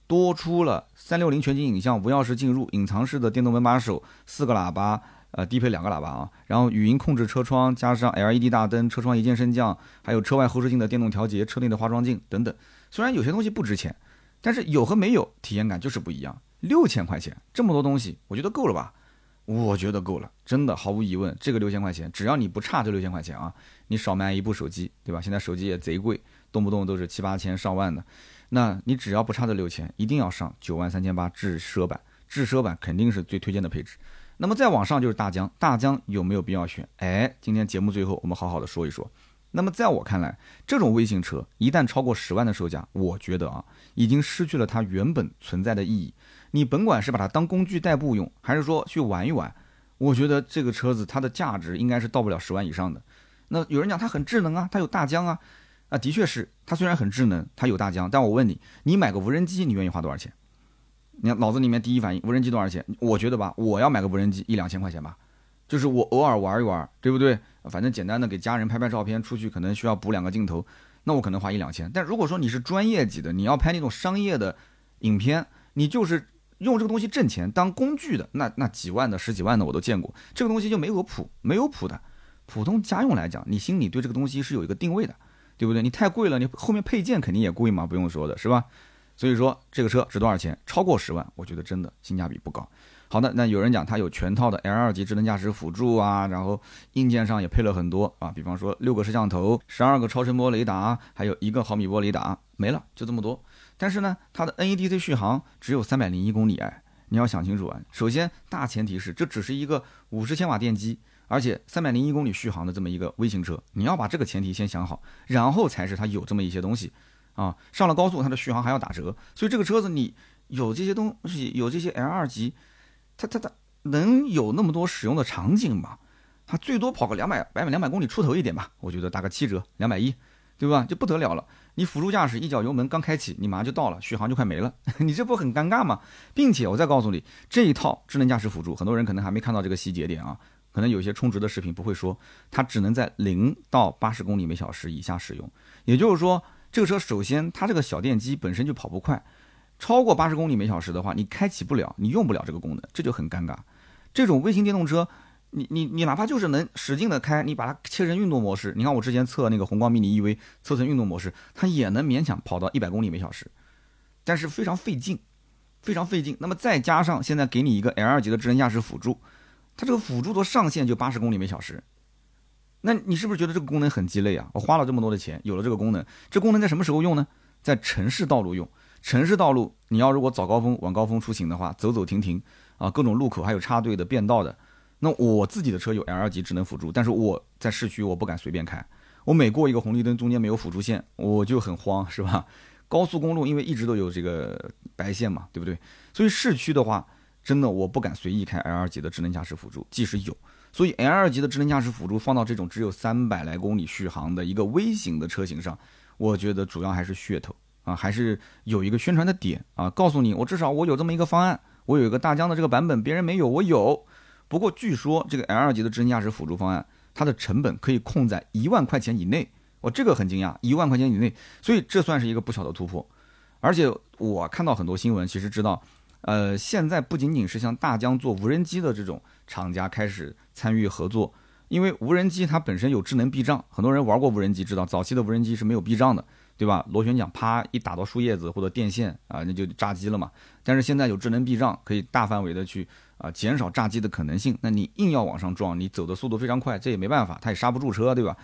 多出了三六零全景影像、无钥匙进入、隐藏式的电动门把手、四个喇叭。呃，低配两个喇叭啊，然后语音控制车窗，加上 LED 大灯，车窗一键升降，还有车外后视镜的电动调节，车内的化妆镜等等。虽然有些东西不值钱，但是有和没有体验感就是不一样。六千块钱这么多东西，我觉得够了吧？我觉得够了，真的毫无疑问，这个六千块钱，只要你不差这六千块钱啊，你少买一部手机，对吧？现在手机也贼贵，动不动都是七八千上万的，那你只要不差这六千，一定要上九万三千八智奢版，智奢版肯定是最推荐的配置。那么再往上就是大疆，大疆有没有必要选？哎，今天节目最后我们好好的说一说。那么在我看来，这种微型车一旦超过十万的售价，我觉得啊，已经失去了它原本存在的意义。你甭管是把它当工具代步用，还是说去玩一玩，我觉得这个车子它的价值应该是到不了十万以上的。那有人讲它很智能啊，它有大疆啊，啊，的确是，它虽然很智能，它有大疆，但我问你，你买个无人机，你愿意花多少钱？你脑子里面第一反应，无人机多少钱？我觉得吧，我要买个无人机一两千块钱吧，就是我偶尔玩一玩，对不对？反正简单的给家人拍拍照片，出去可能需要补两个镜头，那我可能花一两千。但如果说你是专业级的，你要拍那种商业的影片，你就是用这个东西挣钱当工具的，那那几万的、十几万的我都见过。这个东西就没有谱，没有谱的。普通家用来讲，你心里对这个东西是有一个定位的，对不对？你太贵了，你后面配件肯定也贵嘛，不用说的是吧？所以说这个车值多少钱？超过十万，我觉得真的性价比不高。好的，那有人讲它有全套的 L 二级智能驾驶辅助啊，然后硬件上也配了很多啊，比方说六个摄像头、十二个超声波雷达，还有一个毫米波雷达，没了，就这么多。但是呢，它的 NEDC 续航只有三百零一公里，哎，你要想清楚啊。首先，大前提是这只是一个五十千瓦电机，而且三百零一公里续航的这么一个微型车，你要把这个前提先想好，然后才是它有这么一些东西。啊，上了高速，它的续航还要打折，所以这个车子你有这些东西，有这些 L 二级，它它它能有那么多使用的场景吗？它最多跑个两百百两百公里出头一点吧，我觉得打个七折，两百一，对吧？就不得了了。你辅助驾驶一脚油门刚开启，你马上就到了，续航就快没了，你这不很尴尬吗？并且我再告诉你，这一套智能驾驶辅助，很多人可能还没看到这个细节点啊，可能有些充值的视频不会说，它只能在零到八十公里每小时以下使用，也就是说。这个车首先，它这个小电机本身就跑不快，超过八十公里每小时的话，你开启不了，你用不了这个功能，这就很尴尬。这种微型电动车，你你你哪怕就是能使劲的开，你把它切成运动模式，你看我之前测那个宏光 mini EV，测成运动模式，它也能勉强跑到一百公里每小时，但是非常费劲，非常费劲。那么再加上现在给你一个 L 级的智能驾驶辅助，它这个辅助的上限就八十公里每小时。那你是不是觉得这个功能很鸡肋啊？我花了这么多的钱，有了这个功能，这功能在什么时候用呢？在城市道路用。城市道路，你要如果早高峰、晚高峰出行的话，走走停停啊，各种路口还有插队的、变道的。那我自己的车有 L 级智能辅助，但是我在市区我不敢随便开，我每过一个红绿灯中间没有辅助线，我就很慌，是吧？高速公路因为一直都有这个白线嘛，对不对？所以市区的话，真的我不敢随意开 L 级的智能驾驶辅助，即使有。所以 L 级的智能驾驶辅助放到这种只有三百来公里续航的一个微型的车型上，我觉得主要还是噱头啊，还是有一个宣传的点啊，告诉你我至少我有这么一个方案，我有一个大疆的这个版本，别人没有，我有。不过据说这个 L 级的智能驾驶辅助方案，它的成本可以控在一万块钱以内，我这个很惊讶，一万块钱以内，所以这算是一个不小的突破。而且我看到很多新闻，其实知道。呃，现在不仅仅是像大疆做无人机的这种厂家开始参与合作，因为无人机它本身有智能避障，很多人玩过无人机知道，早期的无人机是没有避障的，对吧？螺旋桨啪一打到树叶子或者电线啊，那就炸机了嘛。但是现在有智能避障，可以大范围的去啊减少炸机的可能性。那你硬要往上撞，你走的速度非常快，这也没办法，它也刹不住车，对吧？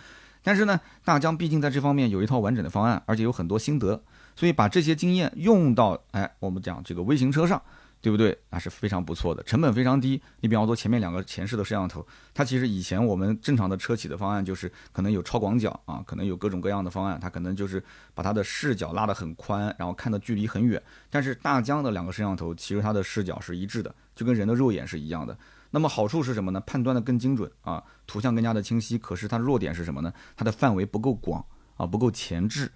但是呢，大疆毕竟在这方面有一套完整的方案，而且有很多心得。所以把这些经验用到，哎，我们讲这个微型车上，对不对？那是非常不错的，成本非常低。你比方说前面两个前视的摄像头，它其实以前我们正常的车企的方案就是可能有超广角啊，可能有各种各样的方案，它可能就是把它的视角拉得很宽，然后看的距离很远。但是大疆的两个摄像头其实它的视角是一致的，就跟人的肉眼是一样的。那么好处是什么呢？判断的更精准啊，图像更加的清晰。可是它的弱点是什么呢？它的范围不够广啊，不够前置。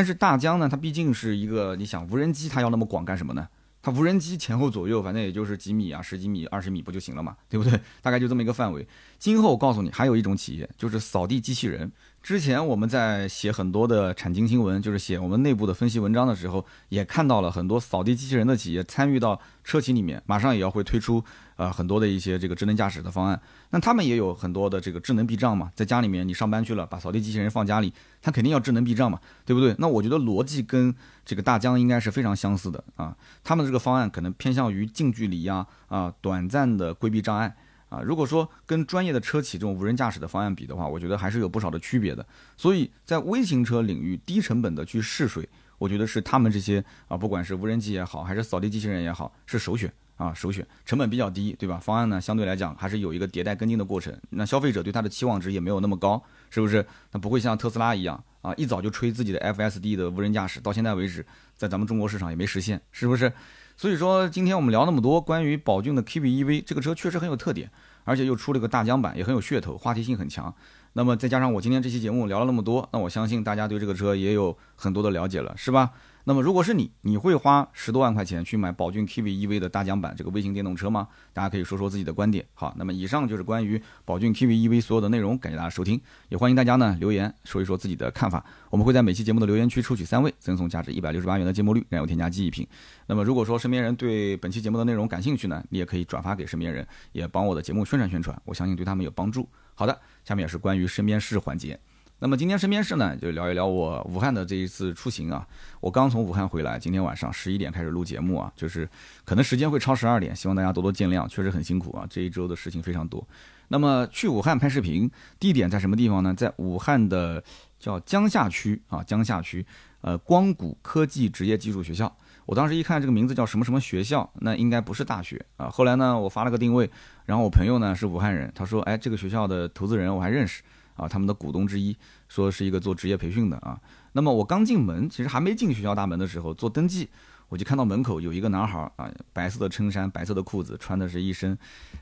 但是大疆呢，它毕竟是一个，你想无人机它要那么广干什么呢？它无人机前后左右反正也就是几米啊，十几米、二十米不就行了嘛，对不对？大概就这么一个范围。今后告诉你，还有一种企业就是扫地机器人。之前我们在写很多的产经新闻，就是写我们内部的分析文章的时候，也看到了很多扫地机器人的企业参与到车企里面，马上也要会推出呃很多的一些这个智能驾驶的方案。那他们也有很多的这个智能避障嘛，在家里面你上班去了，把扫地机器人放家里，它肯定要智能避障嘛，对不对？那我觉得逻辑跟这个大疆应该是非常相似的啊。他们的这个方案可能偏向于近距离呀啊短暂的规避障碍。啊，如果说跟专业的车企这种无人驾驶的方案比的话，我觉得还是有不少的区别的。所以在微型车领域，低成本的去试水，我觉得是他们这些啊，不管是无人机也好，还是扫地机器人也好，是首选啊，首选，成本比较低，对吧？方案呢，相对来讲还是有一个迭代跟进的过程。那消费者对它的期望值也没有那么高，是不是？那不会像特斯拉一样啊，一早就吹自己的 FSD 的无人驾驶，到现在为止，在咱们中国市场也没实现，是不是？所以说，今天我们聊那么多关于宝骏的 K B E V 这个车，确实很有特点。而且又出了个大疆版，也很有噱头，话题性很强。那么再加上我今天这期节目聊了那么多，那我相信大家对这个车也有很多的了解了，是吧？那么如果是你，你会花十多万块钱去买宝骏 K V EV 的大疆版这个微型电动车吗？大家可以说说自己的观点。好，那么以上就是关于宝骏 K V EV 所有的内容，感谢大家收听，也欢迎大家呢留言说一说自己的看法。我们会在每期节目的留言区抽取三位，赠送价值一百六十八元的节末绿燃油添加记忆品。那么如果说身边人对本期节目的内容感兴趣呢，你也可以转发给身边人，也帮我的节目宣传宣传，我相信对他们有帮助。好的，下面也是关于身边事环节。那么今天身边事呢，就聊一聊我武汉的这一次出行啊。我刚从武汉回来，今天晚上十一点开始录节目啊，就是可能时间会超十二点，希望大家多多见谅，确实很辛苦啊。这一周的事情非常多。那么去武汉拍视频，地点在什么地方呢？在武汉的叫江夏区啊，江夏区，呃，光谷科技职业技术学校。我当时一看这个名字叫什么什么学校，那应该不是大学啊。后来呢，我发了个定位，然后我朋友呢是武汉人，他说，哎，这个学校的投资人我还认识。啊，他们的股东之一说是一个做职业培训的啊。那么我刚进门，其实还没进学校大门的时候做登记，我就看到门口有一个男孩啊，白色的衬衫，白色的裤子，穿的是一身，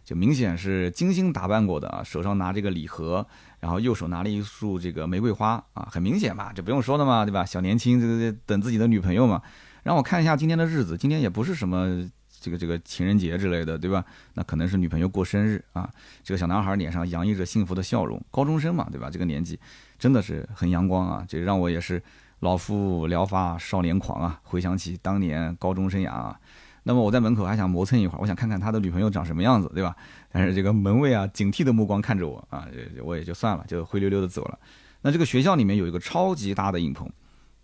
就明显是精心打扮过的啊。手上拿这个礼盒，然后右手拿了一束这个玫瑰花啊，很明显嘛，这不用说的嘛，对吧？小年轻，这个等自己的女朋友嘛。让我看一下今天的日子，今天也不是什么。这个这个情人节之类的，对吧？那可能是女朋友过生日啊。这个小男孩脸上洋溢着幸福的笑容，高中生嘛，对吧？这个年纪真的是很阳光啊。这让我也是老夫聊发少年狂啊，回想起当年高中生涯啊。那么我在门口还想磨蹭一会儿，我想看看他的女朋友长什么样子，对吧？但是这个门卫啊，警惕的目光看着我啊，我也就算了，就灰溜溜的走了。那这个学校里面有一个超级大的影棚，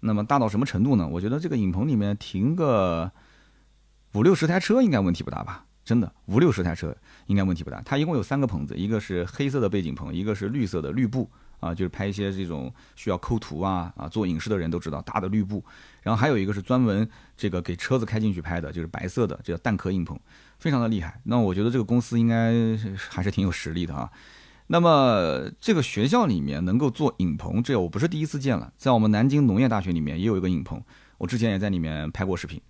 那么大到什么程度呢？我觉得这个影棚里面停个。五六十台车应该问题不大吧？真的，五六十台车应该问题不大。它一共有三个棚子，一个是黑色的背景棚，一个是绿色的绿布啊，就是拍一些这种需要抠图啊啊做影视的人都知道大的绿布。然后还有一个是专门这个给车子开进去拍的，就是白色的，这叫蛋壳影棚，非常的厉害。那我觉得这个公司应该还是挺有实力的啊。那么这个学校里面能够做影棚，这我不是第一次见了，在我们南京农业大学里面也有一个影棚，我之前也在里面拍过视频。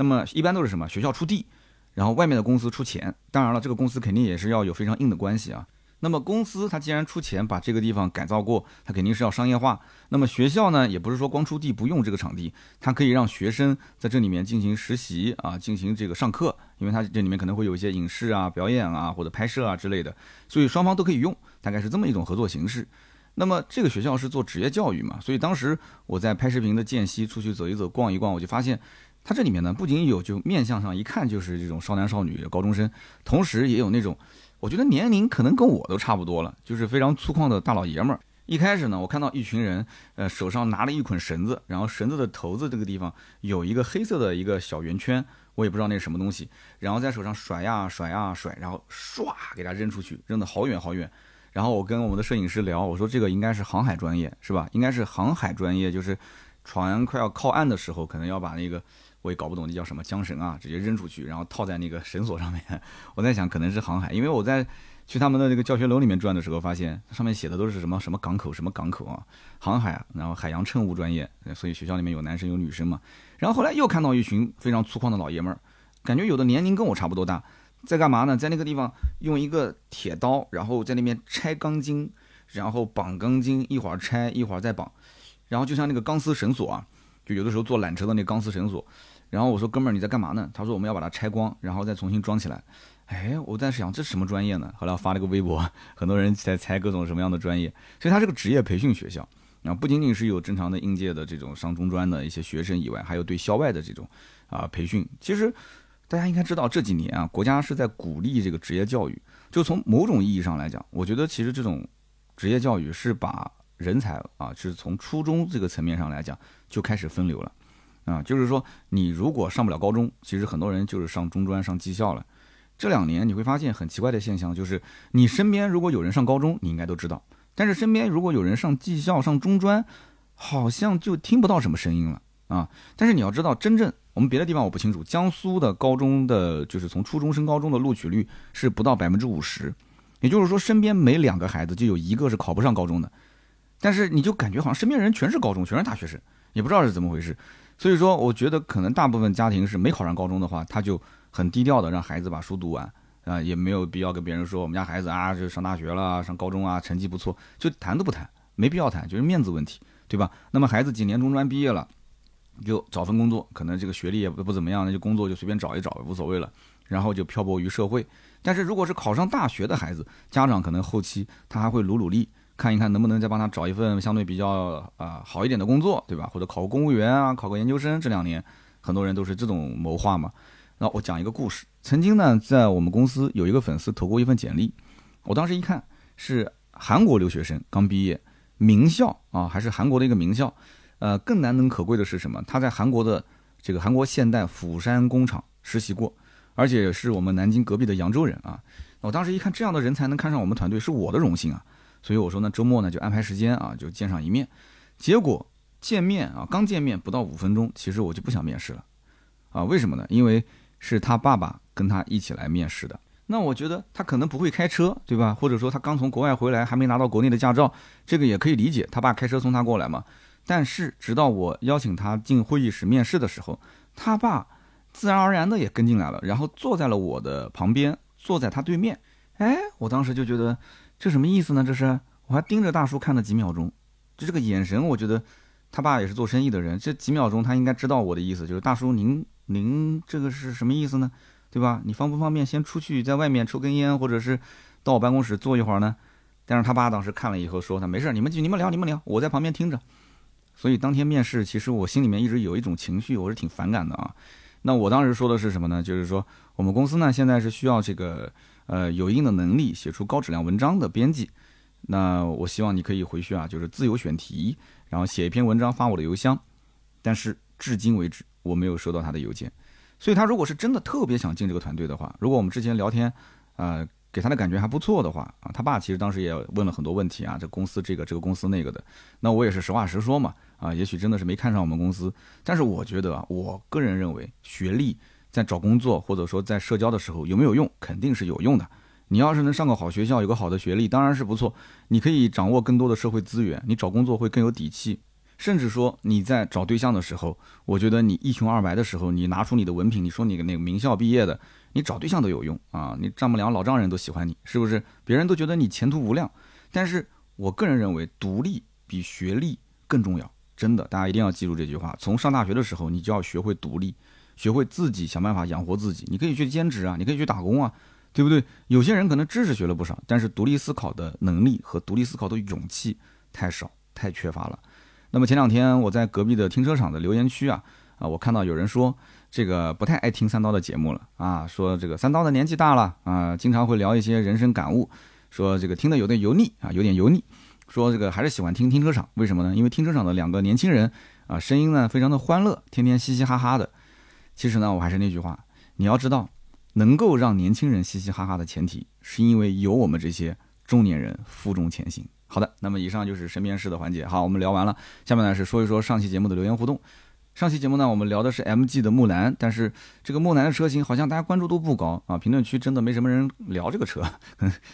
那么一般都是什么？学校出地，然后外面的公司出钱。当然了，这个公司肯定也是要有非常硬的关系啊。那么公司它既然出钱把这个地方改造过，它肯定是要商业化。那么学校呢，也不是说光出地不用这个场地，它可以让学生在这里面进行实习啊，进行这个上课，因为它这里面可能会有一些影视啊、表演啊或者拍摄啊之类的，所以双方都可以用，大概是这么一种合作形式。那么这个学校是做职业教育嘛，所以当时我在拍视频的间隙出去走一走、逛一逛，我就发现。它这里面呢，不仅有就面相上一看就是这种少男少女、高中生，同时也有那种，我觉得年龄可能跟我都差不多了，就是非常粗犷的大老爷们儿。一开始呢，我看到一群人，呃，手上拿了一捆绳子，然后绳子的头子这个地方有一个黑色的一个小圆圈，我也不知道那是什么东西，然后在手上甩呀甩呀甩，然后唰给它扔出去，扔得好远好远。然后我跟我们的摄影师聊，我说这个应该是航海专业是吧？应该是航海专业，就是船快要靠岸的时候，可能要把那个。我也搞不懂那叫什么缰绳啊，直接扔出去，然后套在那个绳索上面。我在想可能是航海，因为我在去他们的那个教学楼里面转的时候，发现上面写的都是什么什么港口什么港口啊，航海，然后海洋乘务专业，所以学校里面有男生有女生嘛。然后后来又看到一群非常粗犷的老爷们儿，感觉有的年龄跟我差不多大，在干嘛呢？在那个地方用一个铁刀，然后在那边拆钢筋，然后绑钢筋，一会儿拆一会儿再绑，然后就像那个钢丝绳索啊。就有的时候做缆车的那钢丝绳索。然后我说哥们儿你在干嘛呢？他说我们要把它拆光，然后再重新装起来。哎，我在想这什么专业呢？后来发了个微博，很多人在猜各种什么样的专业。所以它是个职业培训学校，啊，不仅仅是有正常的应届的这种上中专的一些学生以外，还有对校外的这种啊培训。其实大家应该知道，这几年啊，国家是在鼓励这个职业教育。就从某种意义上来讲，我觉得其实这种职业教育是把人才啊，是从初中这个层面上来讲就开始分流了。啊，就是说，你如果上不了高中，其实很多人就是上中专、上技校了。这两年你会发现很奇怪的现象，就是你身边如果有人上高中，你应该都知道；但是身边如果有人上技校、上中专，好像就听不到什么声音了啊。但是你要知道，真正我们别的地方我不清楚，江苏的高中的就是从初中升高中的录取率是不到百分之五十，也就是说，身边每两个孩子就有一个是考不上高中的。但是你就感觉好像身边人全是高中，全是大学生，也不知道是怎么回事。所以说，我觉得可能大部分家庭是没考上高中的话，他就很低调的让孩子把书读完啊，也没有必要跟别人说我们家孩子啊，就上大学了，上高中啊，成绩不错，就谈都不谈，没必要谈，就是面子问题，对吧？那么孩子几年中专毕业了，就找份工作，可能这个学历也不不怎么样，那就工作就随便找一找，无所谓了，然后就漂泊于社会。但是如果是考上大学的孩子，家长可能后期他还会努努力。看一看能不能再帮他找一份相对比较啊好一点的工作，对吧？或者考个公务员啊，考个研究生。这两年很多人都是这种谋划嘛。那我讲一个故事。曾经呢，在我们公司有一个粉丝投过一份简历，我当时一看是韩国留学生，刚毕业，名校啊，还是韩国的一个名校。呃，更难能可贵的是什么？他在韩国的这个韩国现代釜山工厂实习过，而且是我们南京隔壁的扬州人啊。我当时一看，这样的人才能看上我们团队，是我的荣幸啊。所以我说呢，周末呢就安排时间啊，就见上一面。结果见面啊，刚见面不到五分钟，其实我就不想面试了，啊，为什么呢？因为是他爸爸跟他一起来面试的。那我觉得他可能不会开车，对吧？或者说他刚从国外回来，还没拿到国内的驾照，这个也可以理解。他爸开车送他过来嘛。但是直到我邀请他进会议室面试的时候，他爸自然而然的也跟进来了，然后坐在了我的旁边，坐在他对面。哎，我当时就觉得。这什么意思呢？这是我还盯着大叔看了几秒钟，就这个眼神，我觉得他爸也是做生意的人，这几秒钟他应该知道我的意思，就是大叔您您这个是什么意思呢？对吧？你方不方便先出去在外面抽根烟，或者是到我办公室坐一会儿呢？但是他爸当时看了以后说他没事，你们就你们聊你们聊，我在旁边听着。所以当天面试，其实我心里面一直有一种情绪，我是挺反感的啊。那我当时说的是什么呢？就是说我们公司呢现在是需要这个。呃，有一定的能力写出高质量文章的编辑，那我希望你可以回去啊，就是自由选题，然后写一篇文章发我的邮箱。但是至今为止，我没有收到他的邮件。所以他如果是真的特别想进这个团队的话，如果我们之前聊天，呃，给他的感觉还不错的话啊，他爸其实当时也问了很多问题啊，这公司这个这个公司那个的，那我也是实话实说嘛，啊，也许真的是没看上我们公司，但是我觉得啊，我个人认为学历。在找工作或者说在社交的时候有没有用？肯定是有用的。你要是能上个好学校，有个好的学历，当然是不错。你可以掌握更多的社会资源，你找工作会更有底气。甚至说你在找对象的时候，我觉得你一穷二白的时候，你拿出你的文凭，你说你那个名校毕业的，你找对象都有用啊！你丈母娘、老丈人都喜欢你，是不是？别人都觉得你前途无量。但是我个人认为，独立比学历更重要。真的，大家一定要记住这句话。从上大学的时候，你就要学会独立。学会自己想办法养活自己，你可以去兼职啊，你可以去打工啊，对不对？有些人可能知识学了不少，但是独立思考的能力和独立思考的勇气太少，太缺乏了。那么前两天我在隔壁的停车场的留言区啊，啊，我看到有人说这个不太爱听三刀的节目了啊，说这个三刀的年纪大了啊，经常会聊一些人生感悟，说这个听得有点油腻啊，有点油腻，说这个还是喜欢听停车场，为什么呢？因为停车场的两个年轻人啊，声音呢非常的欢乐，天天嘻嘻哈哈的。其实呢，我还是那句话，你要知道，能够让年轻人嘻嘻哈哈的前提，是因为有我们这些中年人负重前行。好的，那么以上就是身边事的环节。好，我们聊完了，下面呢是说一说上期节目的留言互动。上期节目呢，我们聊的是 MG 的木兰，但是这个木兰的车型好像大家关注度不高啊，评论区真的没什么人聊这个车，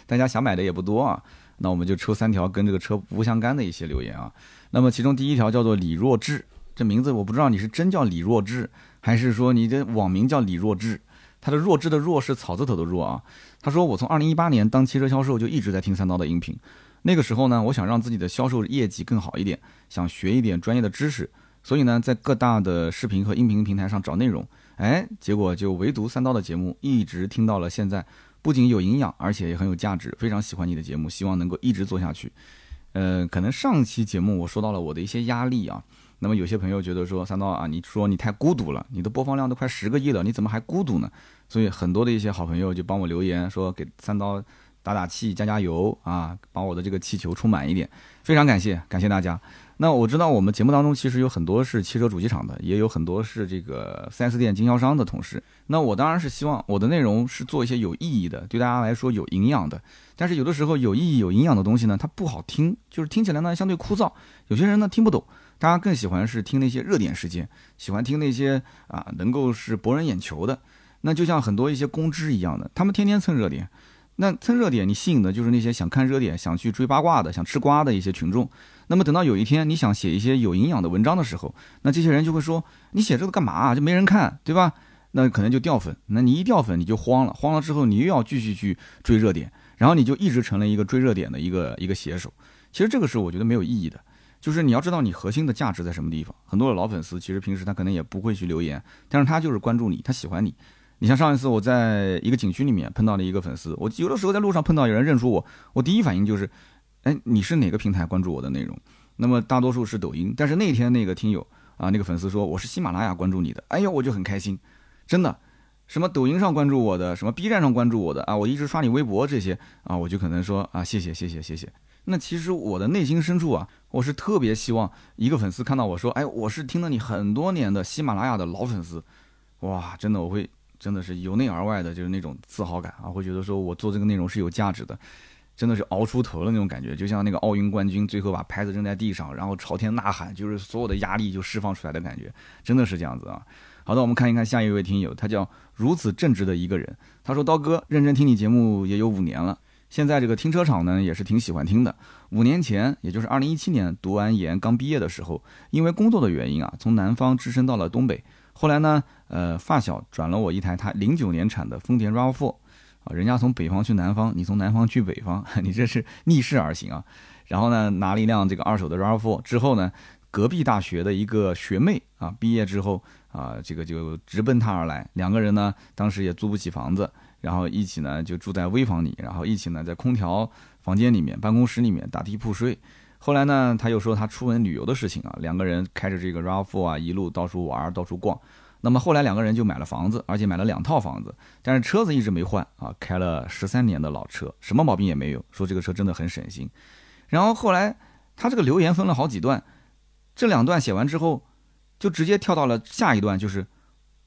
大家想买的也不多啊。那我们就抽三条跟这个车不相干的一些留言啊。那么其中第一条叫做李若智，这名字我不知道你是真叫李若智。还是说你的网名叫李弱智，他的弱智的弱是草字头的弱啊。他说我从二零一八年当汽车销售就一直在听三刀的音频，那个时候呢，我想让自己的销售业绩更好一点，想学一点专业的知识，所以呢，在各大的视频和音频平台上找内容，哎，结果就唯独三刀的节目一直听到了现在，不仅有营养，而且也很有价值，非常喜欢你的节目，希望能够一直做下去。呃，可能上期节目我说到了我的一些压力啊，那么有些朋友觉得说三刀啊，你说你太孤独了，你的播放量都快十个亿了，你怎么还孤独呢？所以很多的一些好朋友就帮我留言说给三刀打打气、加加油啊，把我的这个气球充满一点，非常感谢，感谢大家。那我知道我们节目当中其实有很多是汽车主机厂的，也有很多是这个 4S 店经销商的同事。那我当然是希望我的内容是做一些有意义的，对大家来说有营养的。但是有的时候有意义、有营养的东西呢，它不好听，就是听起来呢相对枯燥。有些人呢听不懂，大家更喜欢是听那些热点事件，喜欢听那些啊能够是博人眼球的。那就像很多一些公知一样的，他们天天蹭热点。那蹭热点，你吸引的就是那些想看热点、想去追八卦的、想吃瓜的一些群众。那么等到有一天你想写一些有营养的文章的时候，那这些人就会说你写这个干嘛？就没人看，对吧？那可能就掉粉。那你一掉粉，你就慌了，慌了之后你又要继续去追热点，然后你就一直成了一个追热点的一个一个写手。其实这个是我觉得没有意义的，就是你要知道你核心的价值在什么地方。很多的老粉丝其实平时他可能也不会去留言，但是他就是关注你，他喜欢你。你像上一次我在一个景区里面碰到了一个粉丝，我有的时候在路上碰到有人认出我，我第一反应就是，哎，你是哪个平台关注我的内容？那么大多数是抖音，但是那天那个听友啊，那个粉丝说我是喜马拉雅关注你的，哎呦我就很开心，真的，什么抖音上关注我的，什么 B 站上关注我的啊，我一直刷你微博这些啊，我就可能说啊谢谢谢谢谢谢。那其实我的内心深处啊，我是特别希望一个粉丝看到我说，哎，我是听了你很多年的喜马拉雅的老粉丝，哇，真的我会。真的是由内而外的，就是那种自豪感啊，会觉得说我做这个内容是有价值的，真的是熬出头了那种感觉，就像那个奥运冠军最后把拍子扔在地上，然后朝天呐喊，就是所有的压力就释放出来的感觉，真的是这样子啊。好的，我们看一看下一位听友，他叫如此正直的一个人，他说刀哥认真听你节目也有五年了，现在这个停车场呢也是挺喜欢听的。五年前，也就是二零一七年读完研刚毕业的时候，因为工作的原因啊，从南方支身到了东北。后来呢，呃，发小转了我一台他零九年产的丰田 RAV4，啊，人家从北方去南方，你从南方去北方，你这是逆势而行啊。然后呢，拿了一辆这个二手的 RAV4，之后呢，隔壁大学的一个学妹啊，毕业之后啊，这个就直奔他而来。两个人呢，当时也租不起房子，然后一起呢就住在危房里，然后一起呢在空调房间里面、办公室里面打地铺睡。后来呢，他又说他出门旅游的事情啊，两个人开着这个 RAV4 啊，一路到处玩，到处逛。那么后来两个人就买了房子，而且买了两套房子，但是车子一直没换啊，开了十三年的老车，什么毛病也没有。说这个车真的很省心。然后后来他这个留言分了好几段，这两段写完之后，就直接跳到了下一段，就是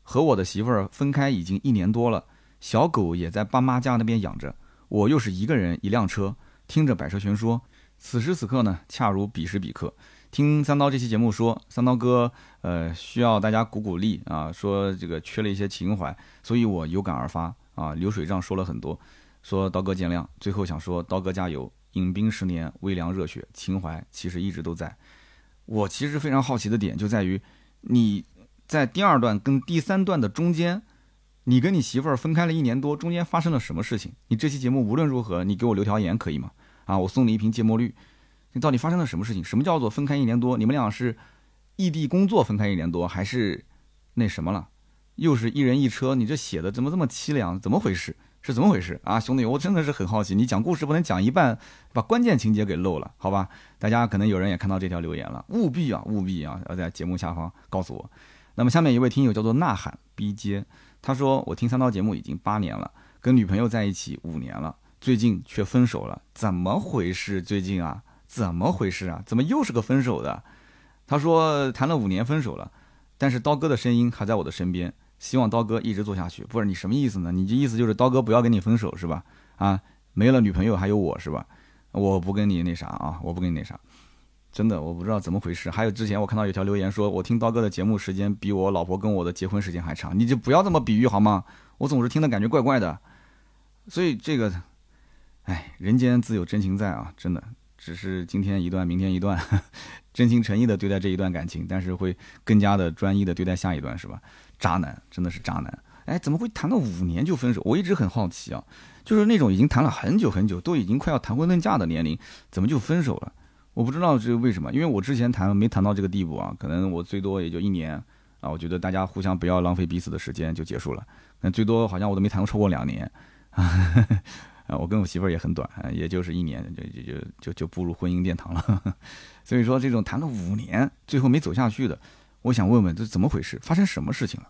和我的媳妇儿分开已经一年多了，小狗也在爸妈家那边养着，我又是一个人一辆车，听着百车全说。此时此刻呢，恰如彼时彼刻，听三刀这期节目说，三刀哥，呃，需要大家鼓鼓励啊，说这个缺了一些情怀，所以我有感而发啊，流水账说了很多，说刀哥见谅，最后想说刀哥加油，饮冰十年，微凉热血，情怀其实一直都在。我其实非常好奇的点就在于，你在第二段跟第三段的中间，你跟你媳妇儿分开了一年多，中间发生了什么事情？你这期节目无论如何，你给我留条言可以吗？啊，我送你一瓶芥末绿，你到底发生了什么事情？什么叫做分开一年多？你们俩是异地工作分开一年多，还是那什么了？又是一人一车，你这写的怎么这么凄凉？怎么回事？是怎么回事啊，兄弟？我真的是很好奇。你讲故事不能讲一半，把关键情节给漏了，好吧？大家可能有人也看到这条留言了，务必啊，务必啊，要在节目下方告诉我。那么下面一位听友叫做呐喊 B 街，他说我听三刀节目已经八年了，跟女朋友在一起五年了。最近却分手了，怎么回事？最近啊，怎么回事啊？怎么又是个分手的？他说谈了五年分手了，但是刀哥的声音还在我的身边，希望刀哥一直做下去。不是你什么意思呢？你这意思就是刀哥不要跟你分手是吧？啊，没了女朋友还有我是吧？我不跟你那啥啊，我不跟你那啥，真的我不知道怎么回事。还有之前我看到有条留言说，我听刀哥的节目时间比我老婆跟我的结婚时间还长，你就不要这么比喻好吗？我总是听的感觉怪怪的，所以这个。哎，人间自有真情在啊！真的，只是今天一段，明天一段，真心诚意的对待这一段感情，但是会更加的专一的对待下一段，是吧？渣男真的是渣男！哎，怎么会谈了五年就分手？我一直很好奇啊，就是那种已经谈了很久很久，都已经快要谈婚论嫁的年龄，怎么就分手了？我不知道这为什么，因为我之前谈没谈到这个地步啊，可能我最多也就一年啊，我觉得大家互相不要浪费彼此的时间就结束了。那最多好像我都没谈过超过两年啊啊，我跟我媳妇儿也很短，也就是一年就就就就就步入婚姻殿堂了。所以说这种谈了五年最后没走下去的，我想问问这怎么回事，发生什么事情了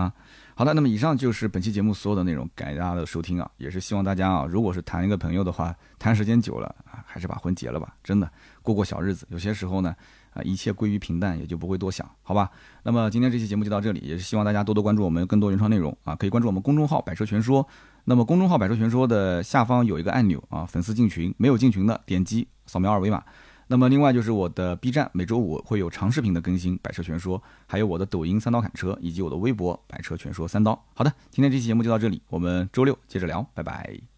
啊？好的，那么以上就是本期节目所有的内容，感谢大家的收听啊，也是希望大家啊，如果是谈一个朋友的话，谈时间久了啊，还是把婚结了吧，真的过过小日子，有些时候呢，啊，一切归于平淡，也就不会多想，好吧？那么今天这期节目就到这里，也是希望大家多多关注我们更多原创内容啊，可以关注我们公众号“百车全说”，那么公众号“百车全说”的下方有一个按钮啊，粉丝进群，没有进群的点击扫描二维码。那么另外就是我的 B 站每周五会有长视频的更新，百车全说，还有我的抖音三刀砍车，以及我的微博百车全说三刀。好的，今天这期节目就到这里，我们周六接着聊，拜拜。